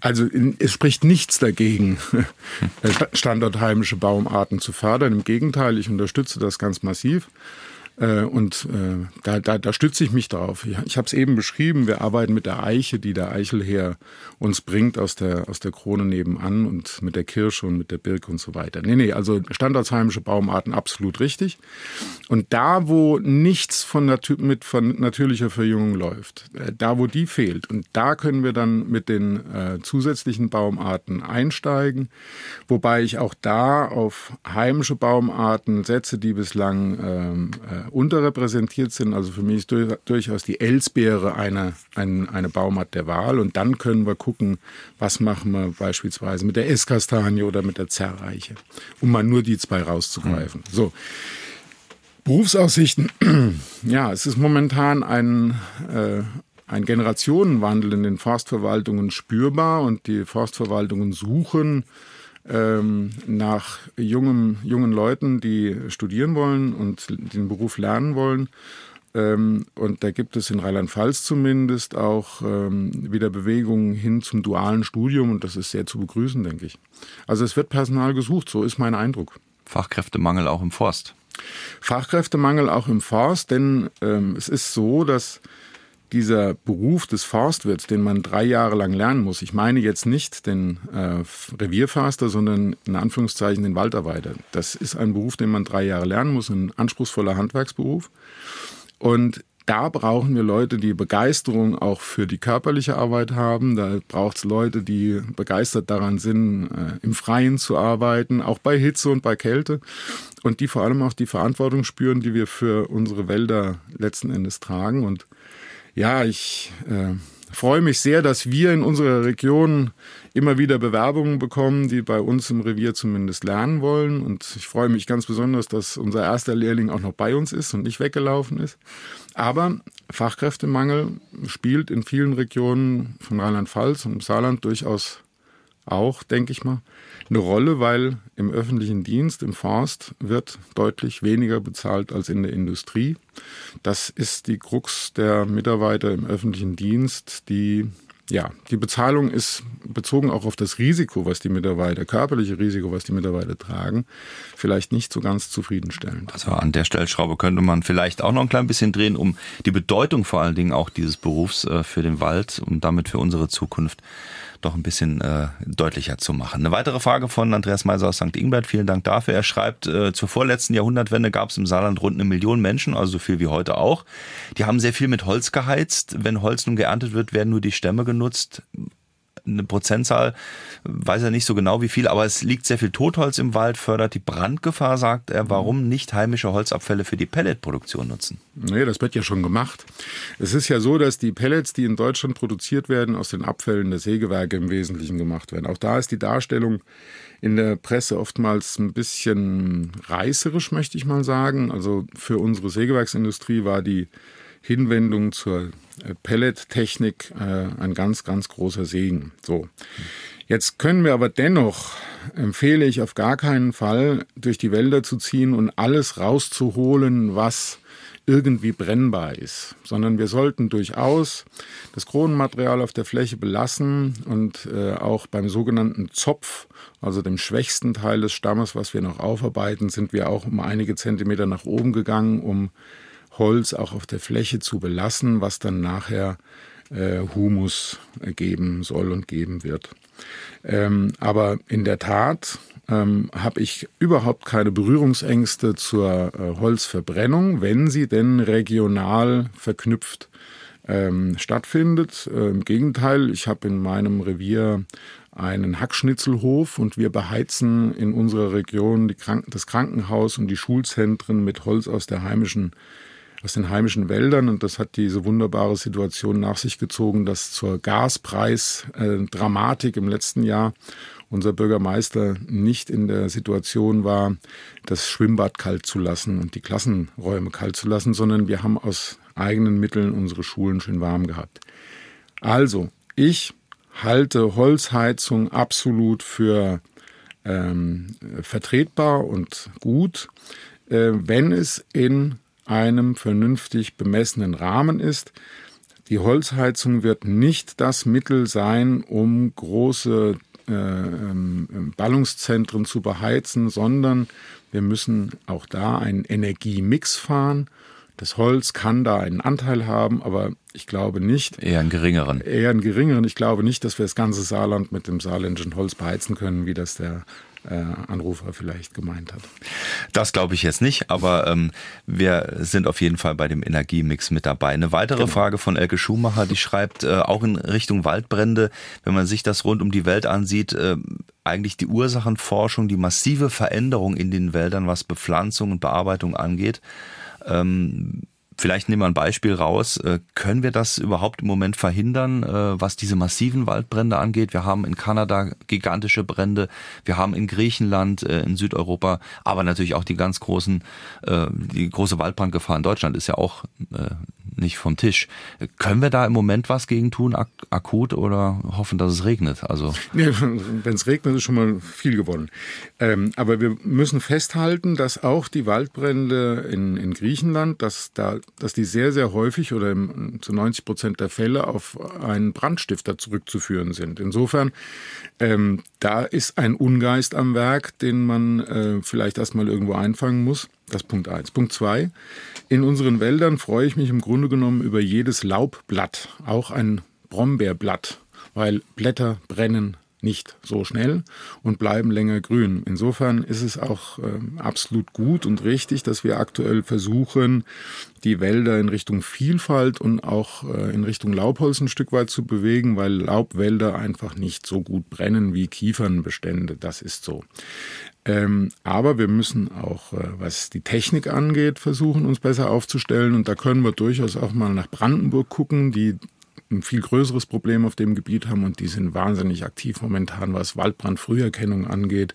Also es spricht nichts dagegen, *laughs* standortheimische Baumarten zu fördern. Im Gegenteil, ich unterstütze das ganz massiv. Äh, und äh, da, da, da stütze ich mich drauf. Ich, habe es eben beschrieben, wir arbeiten mit der Eiche, die der Eichelherr uns bringt aus der, aus der Krone nebenan und mit der Kirsche und mit der Birke und so weiter. Nee, nee, also standortsheimische Baumarten absolut richtig. Und da, wo nichts von, natu mit von natürlicher Verjüngung läuft, äh, da, wo die fehlt, und da können wir dann mit den äh, zusätzlichen Baumarten einsteigen, wobei ich auch da auf heimische Baumarten setze, die bislang ähm, äh, unterrepräsentiert sind. Also für mich ist durch, durchaus die Elsbeere eine, eine, eine Baumart der Wahl. Und dann können wir gucken, was machen wir beispielsweise mit der Esskastanie oder mit der Zerreiche, um mal nur die zwei rauszugreifen. Mhm. So. Berufsaussichten, *clears throat* ja, es ist momentan ein, äh, ein Generationenwandel in den Forstverwaltungen spürbar und die Forstverwaltungen suchen ähm, nach jungen, jungen Leuten, die studieren wollen und den Beruf lernen wollen. Ähm, und da gibt es in Rheinland-Pfalz zumindest auch ähm, wieder Bewegungen hin zum dualen Studium und das ist sehr zu begrüßen, denke ich. Also es wird Personal gesucht, so ist mein Eindruck. Fachkräftemangel auch im Forst. Fachkräftemangel auch im Forst, denn ähm, es ist so, dass dieser Beruf des Forstwirts, den man drei Jahre lang lernen muss, ich meine jetzt nicht den äh, Revierförster, sondern in Anführungszeichen den Waldarbeiter. Das ist ein Beruf, den man drei Jahre lernen muss, ein anspruchsvoller Handwerksberuf. Und da brauchen wir Leute, die Begeisterung auch für die körperliche Arbeit haben. Da braucht es Leute, die begeistert daran sind, äh, im Freien zu arbeiten, auch bei Hitze und bei Kälte. Und die vor allem auch die Verantwortung spüren, die wir für unsere Wälder letzten Endes tragen. Und ja, ich äh, freue mich sehr, dass wir in unserer Region immer wieder Bewerbungen bekommen, die bei uns im Revier zumindest lernen wollen. Und ich freue mich ganz besonders, dass unser erster Lehrling auch noch bei uns ist und nicht weggelaufen ist. Aber Fachkräftemangel spielt in vielen Regionen von Rheinland-Pfalz und Saarland durchaus auch, denke ich mal, eine Rolle, weil im öffentlichen Dienst, im Forst, wird deutlich weniger bezahlt als in der Industrie. Das ist die Krux der Mitarbeiter im öffentlichen Dienst, die ja, die Bezahlung ist bezogen auch auf das Risiko, was die Mitarbeiter, körperliche Risiko, was die Mitarbeiter tragen, vielleicht nicht so ganz zufriedenstellend. Also an der Stellschraube könnte man vielleicht auch noch ein klein bisschen drehen, um die Bedeutung vor allen Dingen auch dieses Berufs äh, für den Wald und damit für unsere Zukunft doch ein bisschen äh, deutlicher zu machen. Eine weitere Frage von Andreas Meiser aus St. Ingbert. Vielen Dank dafür. Er schreibt, äh, zur vorletzten Jahrhundertwende gab es im Saarland rund eine Million Menschen, also so viel wie heute auch. Die haben sehr viel mit Holz geheizt. Wenn Holz nun geerntet wird, werden nur die Stämme genutzt eine Prozentzahl, weiß er nicht so genau wie viel, aber es liegt sehr viel Totholz im Wald, fördert die Brandgefahr, sagt er. Warum nicht heimische Holzabfälle für die Pelletproduktion nutzen? Nee, das wird ja schon gemacht. Es ist ja so, dass die Pellets, die in Deutschland produziert werden, aus den Abfällen der Sägewerke im Wesentlichen gemacht werden. Auch da ist die Darstellung in der Presse oftmals ein bisschen reißerisch, möchte ich mal sagen. Also für unsere Sägewerksindustrie war die Hinwendung zur äh, Pellet-Technik äh, ein ganz, ganz großer Segen. So. Jetzt können wir aber dennoch, empfehle ich auf gar keinen Fall, durch die Wälder zu ziehen und alles rauszuholen, was irgendwie brennbar ist, sondern wir sollten durchaus das Kronenmaterial auf der Fläche belassen und äh, auch beim sogenannten Zopf, also dem schwächsten Teil des Stammes, was wir noch aufarbeiten, sind wir auch um einige Zentimeter nach oben gegangen, um Holz auch auf der Fläche zu belassen, was dann nachher äh, Humus geben soll und geben wird. Ähm, aber in der Tat ähm, habe ich überhaupt keine Berührungsängste zur äh, Holzverbrennung, wenn sie denn regional verknüpft ähm, stattfindet. Äh, Im Gegenteil, ich habe in meinem Revier einen Hackschnitzelhof und wir beheizen in unserer Region Kranken das Krankenhaus und die Schulzentren mit Holz aus der heimischen aus den heimischen Und das hat diese wunderbare Situation nach sich gezogen, dass zur Gaspreisdramatik im letzten Jahr unser Bürgermeister nicht in der Situation war, das Schwimmbad kalt zu lassen und die Klassenräume kalt zu lassen, sondern wir haben aus eigenen Mitteln unsere Schulen schön warm gehabt. Also, ich halte Holzheizung absolut für ähm, vertretbar und gut, äh, wenn es in einem vernünftig bemessenen Rahmen ist. Die Holzheizung wird nicht das Mittel sein, um große äh, ähm, Ballungszentren zu beheizen, sondern wir müssen auch da einen Energiemix fahren. Das Holz kann da einen Anteil haben, aber ich glaube nicht. Eher einen geringeren. Eher einen geringeren. Ich glaube nicht, dass wir das ganze Saarland mit dem saarländischen Holz beheizen können, wie das der Anrufer vielleicht gemeint hat. Das glaube ich jetzt nicht, aber ähm, wir sind auf jeden Fall bei dem Energiemix mit dabei. Eine weitere genau. Frage von Elke Schumacher, die schreibt äh, auch in Richtung Waldbrände, wenn man sich das rund um die Welt ansieht, äh, eigentlich die Ursachenforschung, die massive Veränderung in den Wäldern, was Bepflanzung und Bearbeitung angeht. Ähm, Vielleicht nehmen wir ein Beispiel raus. Äh, können wir das überhaupt im Moment verhindern, äh, was diese massiven Waldbrände angeht? Wir haben in Kanada gigantische Brände, wir haben in Griechenland, äh, in Südeuropa, aber natürlich auch die ganz großen, die große Waldbrandgefahr in Deutschland ist ja auch nicht vom Tisch. Können wir da im Moment was gegen tun, ak akut, oder hoffen, dass es regnet? Also *laughs* ja, Wenn es regnet, ist schon mal viel gewonnen. Ähm, aber wir müssen festhalten, dass auch die Waldbrände in, in Griechenland, dass, da, dass die sehr, sehr häufig oder im, zu 90 Prozent der Fälle auf einen Brandstifter zurückzuführen sind. Insofern, ähm, da ist ein Ungeist am Werk, den man äh, vielleicht erstmal irgendwo einfangen muss. Das ist Punkt eins. Punkt zwei. In unseren Wäldern freue ich mich im Grunde genommen über jedes Laubblatt, auch ein Brombeerblatt, weil Blätter brennen nicht so schnell und bleiben länger grün. Insofern ist es auch äh, absolut gut und richtig, dass wir aktuell versuchen, die Wälder in Richtung Vielfalt und auch äh, in Richtung Laubholz ein Stück weit zu bewegen, weil Laubwälder einfach nicht so gut brennen wie Kiefernbestände. Das ist so. Ähm, aber wir müssen auch, äh, was die Technik angeht, versuchen, uns besser aufzustellen. Und da können wir durchaus auch mal nach Brandenburg gucken, die ein viel größeres Problem auf dem Gebiet haben und die sind wahnsinnig aktiv momentan, was Waldbrandfrüherkennung angeht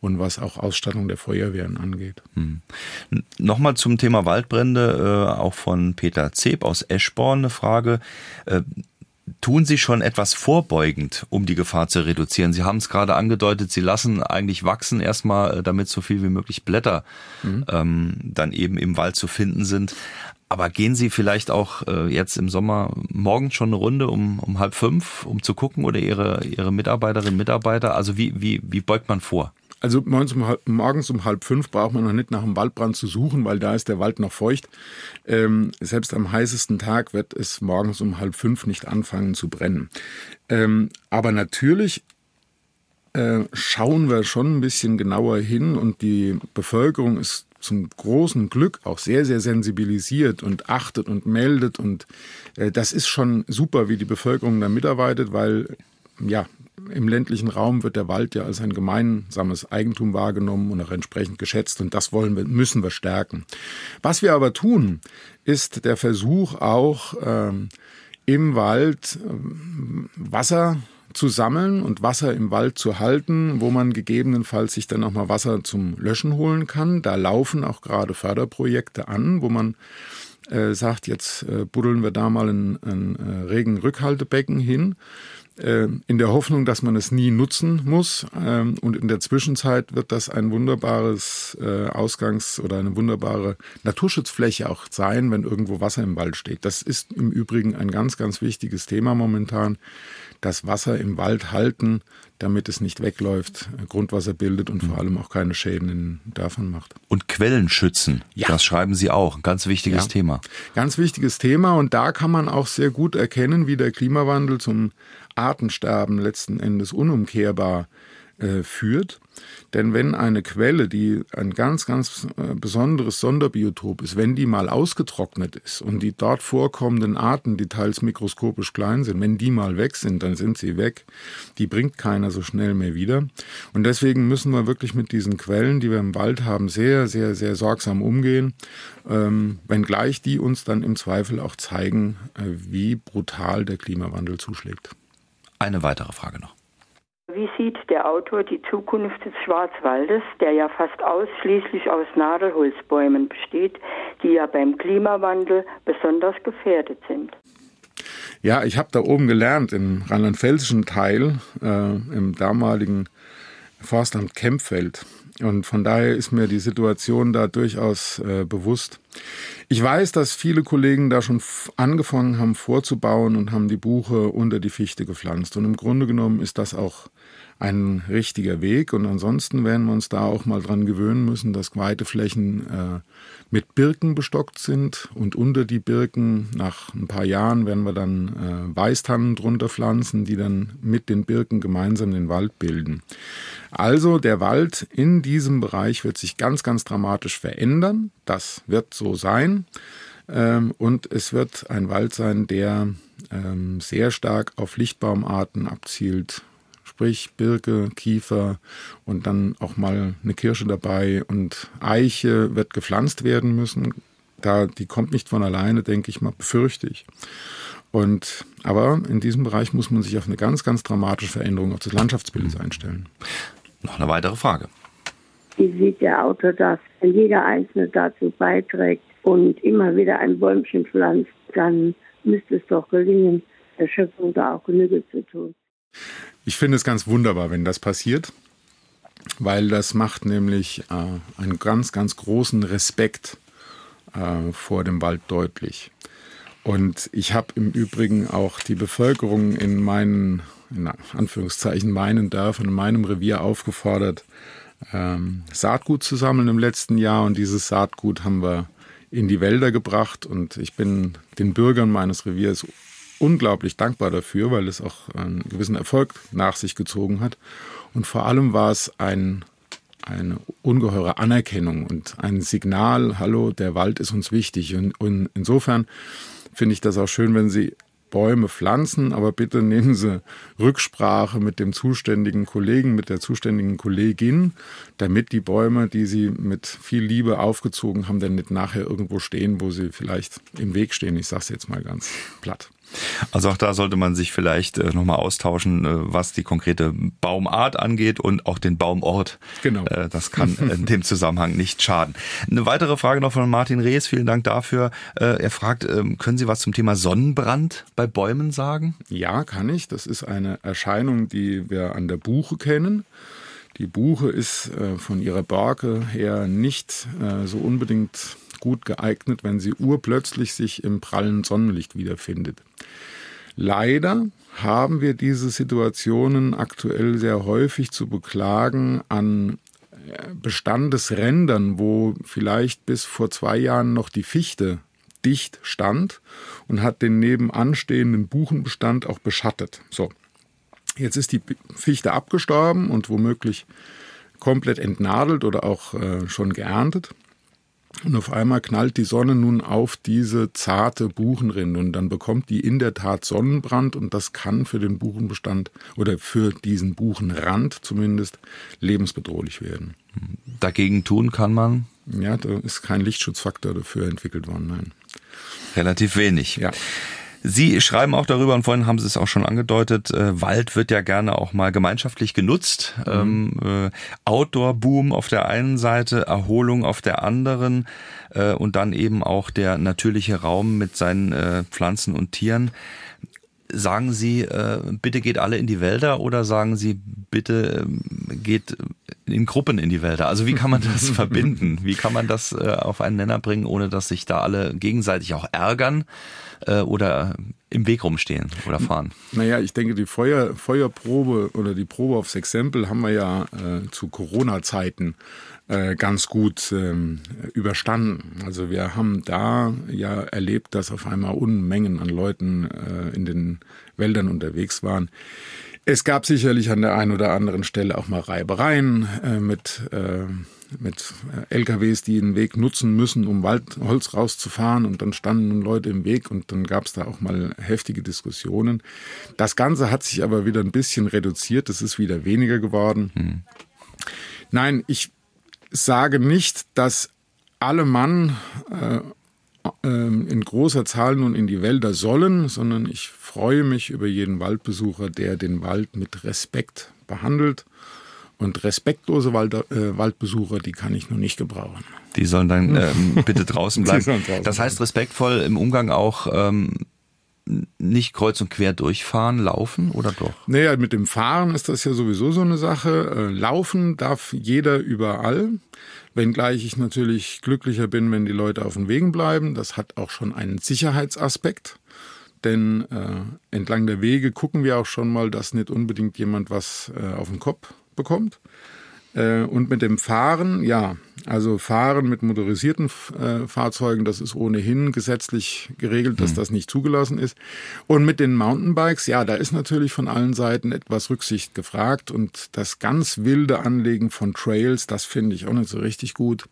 und was auch Ausstattung der Feuerwehren angeht. Hm. Nochmal zum Thema Waldbrände, äh, auch von Peter Zeb aus Eschborn eine Frage. Äh, Tun Sie schon etwas vorbeugend, um die Gefahr zu reduzieren? Sie haben es gerade angedeutet, Sie lassen eigentlich wachsen erstmal, äh, damit so viel wie möglich Blätter mhm. ähm, dann eben im Wald zu finden sind. Aber gehen Sie vielleicht auch äh, jetzt im Sommer morgens schon eine Runde um, um halb fünf, um zu gucken oder Ihre, Ihre Mitarbeiterinnen Mitarbeiter? Also wie, wie, wie beugt man vor? Also morgens um, halb, fünf braucht man noch nicht nach einem Waldbrand zu suchen, weil da ist der Wald noch feucht. Ähm, selbst am heißesten Tag wird es morgens um halb fünf nicht anfangen zu brennen. Ähm, aber natürlich äh, schauen wir schon ein bisschen genauer hin und die Bevölkerung ist zum großen Glück auch sehr, sehr sensibilisiert und achtet und meldet. Und äh, das ist schon super, wie die Bevölkerung da mitarbeitet, weil ja, im ländlichen Raum wird der Wald ja als ein gemeinsames Eigentum wahrgenommen und auch entsprechend geschätzt und das wollen wir, müssen wir stärken. Was wir aber tun, ist der Versuch auch ähm, im Wald ähm, Wasser zu sammeln und Wasser im Wald zu halten, wo man gegebenenfalls sich dann auch mal Wasser zum Löschen holen kann. Da laufen auch gerade Förderprojekte an, wo man äh, sagt, jetzt äh, buddeln wir da mal ein, ein äh, Regenrückhaltebecken hin in der Hoffnung, dass man es nie nutzen muss. Ähm, und in der Zwischenzeit wird das ein wunderbares äh, Ausgangs- oder eine wunderbare Naturschutzfläche auch sein, wenn irgendwo Wasser im Wald steht. Das ist im Übrigen ein ganz, ganz wichtiges Thema momentan das Wasser im Wald halten, damit es nicht wegläuft, Grundwasser bildet und vor allem auch keine Schäden Dörfern macht. Und Quellen schützen, ja. das schreiben Sie auch, ein ganz wichtiges ja. Thema. Ganz wichtiges Thema und da kann man auch sehr gut erkennen, wie der Klimawandel zum Artensterben letzten Endes unumkehrbar äh, führt. Denn wenn eine Quelle, die ein ganz, ganz äh, besonderes Sonderbiotop ist, wenn die mal ausgetrocknet ist und die dort vorkommenden Arten, die teils mikroskopisch klein sind, wenn die mal weg sind, dann sind sie weg. Die bringt keiner so schnell mehr wieder. Und deswegen müssen wir wirklich mit diesen Quellen, die wir im Wald haben, sehr, sehr, sehr sorgsam umgehen, ähm, wenngleich die uns dann im Zweifel auch zeigen, äh, wie brutal der Klimawandel zuschlägt. Eine weitere Frage noch. Wie sieht der Autor die Zukunft des Schwarzwaldes, der ja fast ausschließlich aus Nadelholzbäumen besteht, die ja beim Klimawandel besonders gefährdet sind? Ja, ich habe da oben gelernt, im rheinland-pfälzischen Teil, äh, im damaligen Forstamt Kempfeld. Und von daher ist mir die Situation da durchaus äh, bewusst. Ich weiß, dass viele Kollegen da schon angefangen haben vorzubauen und haben die Buche unter die Fichte gepflanzt. Und im Grunde genommen ist das auch ein richtiger Weg. Und ansonsten werden wir uns da auch mal dran gewöhnen müssen, dass weite Flächen äh, mit Birken bestockt sind. Und unter die Birken, nach ein paar Jahren, werden wir dann äh, Weißtannen drunter pflanzen, die dann mit den Birken gemeinsam den Wald bilden. Also der Wald in diesem Bereich wird sich ganz, ganz dramatisch verändern. Das wird so sein. Ähm, und es wird ein Wald sein, der ähm, sehr stark auf Lichtbaumarten abzielt, sprich Birke, Kiefer und dann auch mal eine Kirsche dabei und Eiche wird gepflanzt werden müssen. Da, die kommt nicht von alleine, denke ich mal, befürchte ich. Und, aber in diesem Bereich muss man sich auf eine ganz, ganz dramatische Veränderung auch des Landschaftsbildes einstellen. Noch eine weitere Frage. Wie sieht der Autor das? Wenn jeder Einzelne dazu beiträgt und immer wieder ein Bäumchen pflanzt, dann müsste es doch gelingen, der Schöpfung da auch Genüge zu tun. Ich finde es ganz wunderbar, wenn das passiert, weil das macht nämlich äh, einen ganz, ganz großen Respekt äh, vor dem Wald deutlich. Und ich habe im Übrigen auch die Bevölkerung in meinen, in Anführungszeichen, meinen Dörfern, in meinem Revier aufgefordert, ähm, Saatgut zu sammeln im letzten Jahr. Und dieses Saatgut haben wir in die Wälder gebracht. Und ich bin den Bürgern meines Reviers unglaublich dankbar dafür, weil es auch einen gewissen Erfolg nach sich gezogen hat. Und vor allem war es ein, eine ungeheure Anerkennung und ein Signal, hallo, der Wald ist uns wichtig. Und, und insofern finde ich das auch schön, wenn Sie Bäume pflanzen, aber bitte nehmen Sie Rücksprache mit dem zuständigen Kollegen, mit der zuständigen Kollegin, damit die Bäume, die Sie mit viel Liebe aufgezogen haben, dann nicht nachher irgendwo stehen, wo sie vielleicht im Weg stehen. Ich sage es jetzt mal ganz platt. Also auch da sollte man sich vielleicht äh, nochmal austauschen, äh, was die konkrete Baumart angeht und auch den Baumort. Genau. Äh, das kann in dem Zusammenhang nicht schaden. Eine weitere Frage noch von Martin Rees. Vielen Dank dafür. Er fragt, ähm, können Sie was zum Thema Sonnenbrand bei Bäumen sagen? Ja, kann ich. Das ist eine Erscheinung, die wir an der Buche kennen. Die Buche ist von ihrer Borke her nicht so unbedingt gut geeignet, wenn sie urplötzlich sich im prallen Sonnenlicht wiederfindet. Leider haben wir diese Situationen aktuell sehr häufig zu beklagen an äh, Bestandesrändern, wo vielleicht bis vor zwei Jahren noch die Fichte dicht stand und hat den nebenanstehenden Buchenbestand auch beschattet. So, jetzt ist die Fichte abgestorben und womöglich komplett entnadelt oder auch äh, schon geerntet. Und auf einmal knallt die Sonne nun auf diese zarte Buchenrinde und dann bekommt die in der Tat Sonnenbrand und das kann für den Buchenbestand oder für diesen Buchenrand zumindest lebensbedrohlich werden. Dagegen tun kann man? Ja, da ist kein Lichtschutzfaktor dafür entwickelt worden, nein. Relativ wenig. Ja. Sie schreiben auch darüber, und vorhin haben Sie es auch schon angedeutet, äh, Wald wird ja gerne auch mal gemeinschaftlich genutzt. Mhm. Ähm, äh, Outdoor-Boom auf der einen Seite, Erholung auf der anderen äh, und dann eben auch der natürliche Raum mit seinen äh, Pflanzen und Tieren. Sagen Sie, äh, bitte geht alle in die Wälder oder sagen Sie, bitte äh, geht in Gruppen in die Wälder? Also wie kann man das *laughs* verbinden? Wie kann man das äh, auf einen Nenner bringen, ohne dass sich da alle gegenseitig auch ärgern? äh, oder im Weg rumstehen oder fahren? Naja, ich denke, die Feuer, Feuerprobe oder die Probe aufs Exempel haben wir ja äh, zu Corona-Zeiten äh, ganz gut ähm, überstanden. Also wir haben da ja erlebt, dass auf einmal Unmengen an Leuten äh, in den Wäldern unterwegs waren. Es gab sicherlich an der einen oder anderen Stelle auch mal Reibereien äh, mit äh, mit äh, LKWs, die den Weg nutzen müssen, um Waldholz rauszufahren. Und dann standen Leute im Weg und dann gab es da auch mal heftige Diskussionen. Das Ganze hat sich aber wieder ein bisschen reduziert. Es ist wieder weniger geworden. Hm. Nein, ich sage nicht, dass alle Mann äh, äh, in großer Zahl nun in die Wälder sollen, sondern ich freue mich über jeden Waldbesucher, der den Wald mit Respekt behandelt und respektlose Wald, äh, Waldbesucher, die kann ich nur nicht gebrauchen. Die sollen dann ähm, bitte draußen *laughs* bleiben. Draußen das heißt respektvoll im Umgang auch ähm, nicht kreuz und quer durchfahren, laufen oder doch? Naja, mit dem Fahren ist das ja sowieso so eine Sache. Äh, laufen darf jeder überall. Wenngleich ich natürlich glücklicher bin, wenn die Leute auf den Wegen bleiben. Das hat auch schon einen Sicherheitsaspekt. Denn äh, entlang der Wege gucken wir auch schon mal, dass nicht unbedingt jemand was äh, auf den Kopf bekommt. Äh, und mit dem Fahren, ja, also Fahren mit motorisierten äh, Fahrzeugen, das ist ohnehin gesetzlich geregelt, dass mhm. das nicht zugelassen ist. Und mit den Mountainbikes, ja, da ist natürlich von allen Seiten etwas Rücksicht gefragt. Und das ganz wilde Anlegen von Trails, das finde ich auch nicht so richtig gut.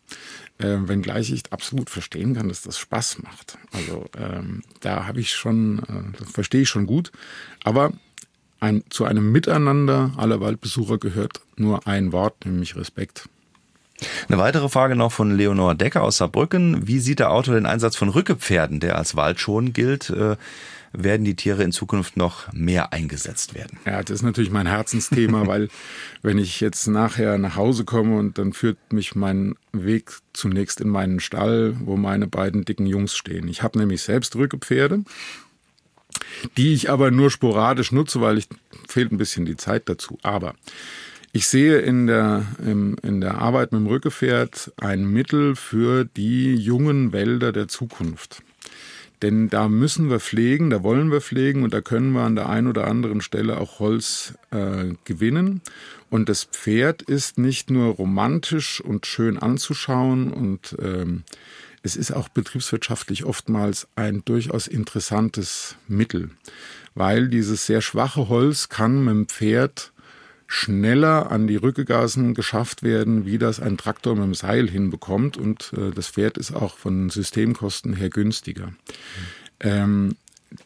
Äh, wenngleich ich absolut verstehen kann, dass das Spaß macht. Also ähm, da habe ich schon, äh, das verstehe ich schon gut. Aber ein, zu einem Miteinander aller Waldbesucher gehört nur ein Wort, nämlich Respekt. Eine weitere Frage noch von Leonor Decker aus Saarbrücken. Wie sieht der Autor den Einsatz von Rückepferden, der als Waldschon gilt? Äh, werden die Tiere in Zukunft noch mehr eingesetzt werden? Ja, das ist natürlich mein Herzensthema, *laughs* weil wenn ich jetzt nachher nach Hause komme und dann führt mich mein Weg zunächst in meinen Stall, wo meine beiden dicken Jungs stehen. Ich habe nämlich selbst Rückepferde die ich aber nur sporadisch nutze, weil ich fehlt ein bisschen die Zeit dazu. Aber ich sehe in der, in der Arbeit mit dem Rückgefährt ein Mittel für die jungen Wälder der Zukunft. Denn da müssen wir pflegen, da wollen wir pflegen und da können wir an der einen oder anderen Stelle auch Holz äh, gewinnen. Und das Pferd ist nicht nur romantisch und schön anzuschauen und ähm, es ist auch betriebswirtschaftlich oftmals ein durchaus interessantes Mittel, weil dieses sehr schwache Holz kann mit dem Pferd schneller an die Rückegassen geschafft werden, wie das ein Traktor mit dem Seil hinbekommt. Und äh, das Pferd ist auch von Systemkosten her günstiger. Mhm. Ähm,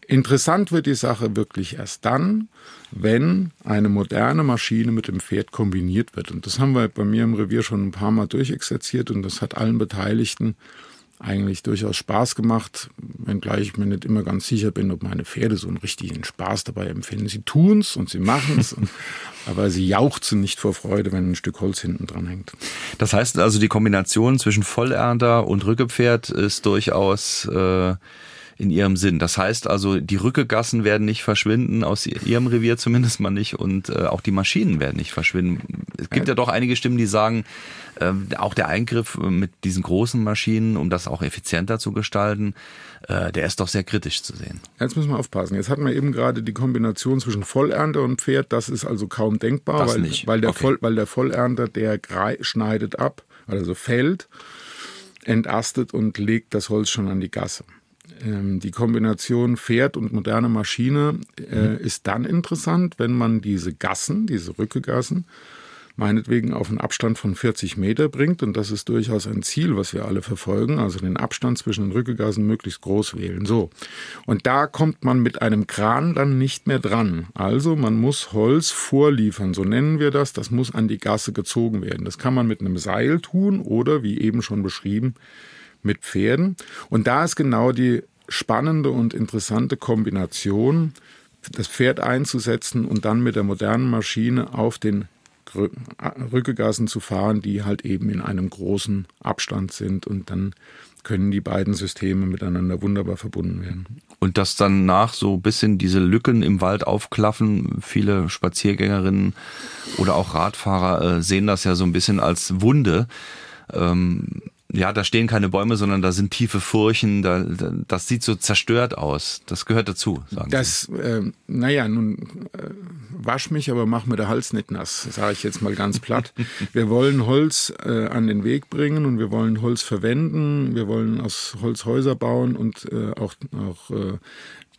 interessant wird die Sache wirklich erst dann, wenn eine moderne Maschine mit dem Pferd kombiniert wird. Und das haben wir bei mir im Revier schon ein paar Mal durchexerziert und das hat allen Beteiligten eigentlich durchaus Spaß gemacht, wenngleich ich mir nicht immer ganz sicher bin, ob meine Pferde so einen richtigen Spaß dabei empfinden. Sie tun's und sie machen's, *laughs* aber sie jauchzen nicht vor Freude, wenn ein Stück Holz hinten dran hängt. Das heißt also, die Kombination zwischen Vollernter und Rückepferd ist durchaus äh, in ihrem Sinn. Das heißt also, die Rückegassen werden nicht verschwinden, aus ihrem Revier zumindest mal nicht, und äh, auch die Maschinen werden nicht verschwinden. Es gibt ja doch einige Stimmen, die sagen, äh, auch der Eingriff mit diesen großen Maschinen, um das auch effizienter zu gestalten, äh, der ist doch sehr kritisch zu sehen. Jetzt müssen wir aufpassen. Jetzt hatten wir eben gerade die Kombination zwischen Vollernter und Pferd. Das ist also kaum denkbar, das weil, nicht. weil, der okay. Voll, weil der Vollernter, der schneidet ab, also fällt, entastet und legt das Holz schon an die Gasse. Ähm, die Kombination Pferd und moderne Maschine äh, mhm. ist dann interessant, wenn man diese Gassen, diese Rückegassen, meinetwegen auf einen Abstand von 40 Meter bringt. Und das ist durchaus ein Ziel, was wir alle verfolgen. Also den Abstand zwischen den Rückegassen möglichst groß wählen. So. Und da kommt man mit einem Kran dann nicht mehr dran. Also man muss Holz vorliefern. So nennen wir das. Das muss an die Gasse gezogen werden. Das kann man mit einem Seil tun oder, wie eben schon beschrieben, mit Pferden. Und da ist genau die spannende und interessante Kombination, das Pferd einzusetzen und dann mit der modernen Maschine auf den Rückegassen zu fahren, die halt eben in einem großen Abstand sind und dann können die beiden Systeme miteinander wunderbar verbunden werden. Und dass dann nach so ein bisschen diese Lücken im Wald aufklaffen, viele Spaziergängerinnen oder auch Radfahrer äh, sehen das ja so ein bisschen als Wunde. Ähm, ja, da stehen keine Bäume, sondern da sind tiefe Furchen, da, da, das sieht so zerstört aus. Das gehört dazu, sagen das, Sie. Äh, naja, nun äh, wasch mich, aber mach mir der Hals nicht nass, sage ich jetzt mal ganz platt. *laughs* wir wollen Holz äh, an den Weg bringen und wir wollen Holz verwenden, wir wollen aus Holz Häuser bauen und äh, auch, auch äh,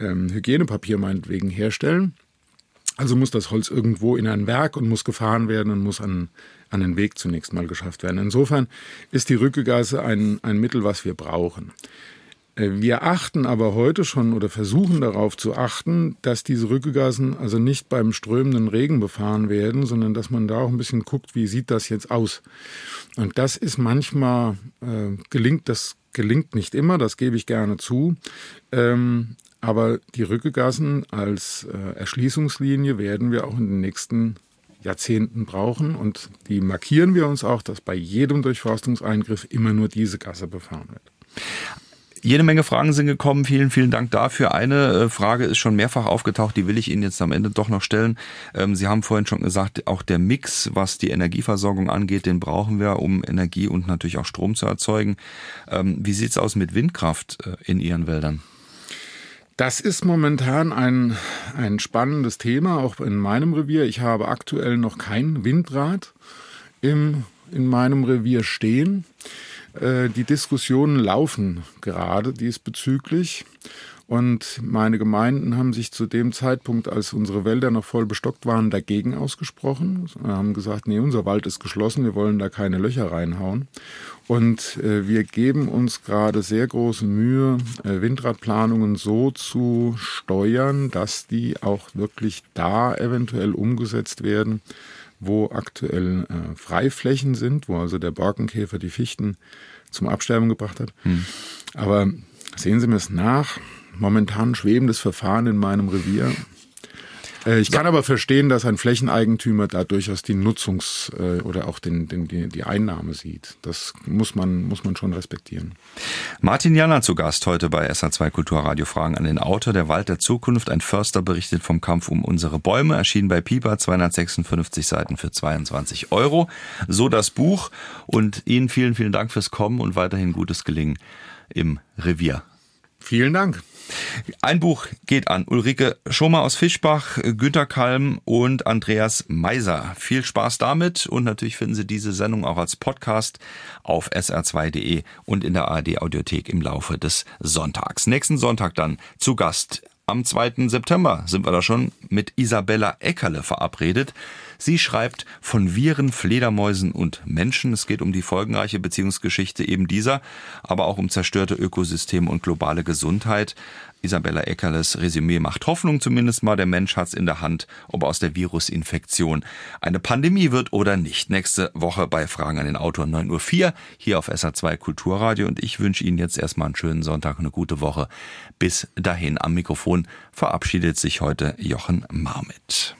ähm, Hygienepapier meinetwegen herstellen. Also muss das Holz irgendwo in ein Werk und muss gefahren werden und muss an an den Weg zunächst mal geschafft werden. Insofern ist die Rückegasse ein, ein Mittel, was wir brauchen. Äh, wir achten aber heute schon oder versuchen darauf zu achten, dass diese Rückegassen also nicht beim strömenden Regen befahren werden, sondern dass man da auch ein bisschen guckt, wie sieht das jetzt aus. Und das ist manchmal, äh, gelingt, das gelingt nicht immer, das gebe ich gerne zu. Ähm, aber die Rückegassen als äh, Erschließungslinie werden wir auch in den nächsten Jahrzehnten brauchen. Und die markieren wir uns auch, dass bei jedem Durchforstungseingriff immer nur diese Gasse befahren wird. Jede Menge Fragen sind gekommen. Vielen, vielen Dank dafür. Eine äh, Frage ist schon mehrfach aufgetaucht, die will ich Ihnen jetzt am Ende doch noch stellen. Ähm, Sie haben vorhin schon gesagt, auch der Mix, was die Energieversorgung angeht, den brauchen wir, um Energie und natürlich auch Strom zu erzeugen. Ähm, wie sieht's aus mit Windkraft äh, in Ihren Wäldern? Das ist momentan ein, ein spannendes Thema, auch in meinem Revier. Ich habe aktuell noch kein Windrad im, in meinem Revier stehen. Äh, die Diskussionen laufen gerade diesbezüglich. Und meine Gemeinden haben sich zu dem Zeitpunkt, als unsere Wälder noch voll bestockt waren, dagegen ausgesprochen. Wir haben gesagt, nee, unser Wald ist geschlossen, wir wollen da keine Löcher reinhauen. Und äh, wir geben uns gerade sehr große Mühe, äh, Windradplanungen so zu steuern, dass die auch wirklich da eventuell umgesetzt werden, wo aktuell äh, Freiflächen sind, wo also der Borkenkäfer die Fichten zum Absterben gebracht hat. Hm. Aber sehen Sie mir es nach. Momentan schwebendes Verfahren in meinem Revier. Äh, ich kann aber verstehen, dass ein Flächeneigentümer da durchaus die Nutzungs- äh, oder auch den, den, die, Einnahme sieht. Das muss man, muss man schon respektieren. Martin Janner zu Gast heute bei SA2 Kulturradio Fragen an den Autor Der Wald der Zukunft. Ein Förster berichtet vom Kampf um unsere Bäume. Erschienen bei Pipa, 256 Seiten für 22 Euro. So das Buch. Und Ihnen vielen, vielen Dank fürs Kommen und weiterhin gutes Gelingen im Revier. Vielen Dank. Ein Buch geht an Ulrike Schomer aus Fischbach, Günter Kalm und Andreas Meiser. Viel Spaß damit und natürlich finden Sie diese Sendung auch als Podcast auf sr2.de und in der ARD Audiothek im Laufe des Sonntags. Nächsten Sonntag dann zu Gast am 2. September sind wir da schon mit Isabella Eckerle verabredet. Sie schreibt von Viren, Fledermäusen und Menschen. Es geht um die folgenreiche Beziehungsgeschichte eben dieser, aber auch um zerstörte Ökosysteme und globale Gesundheit. Isabella Eckerles Resümee macht Hoffnung zumindest mal. Der Mensch hat's in der Hand, ob aus der Virusinfektion eine Pandemie wird oder nicht. Nächste Woche bei Fragen an den Autor 9.04 Uhr hier auf SA2 Kulturradio. Und ich wünsche Ihnen jetzt erstmal einen schönen Sonntag, eine gute Woche. Bis dahin am Mikrofon verabschiedet sich heute Jochen Marmit.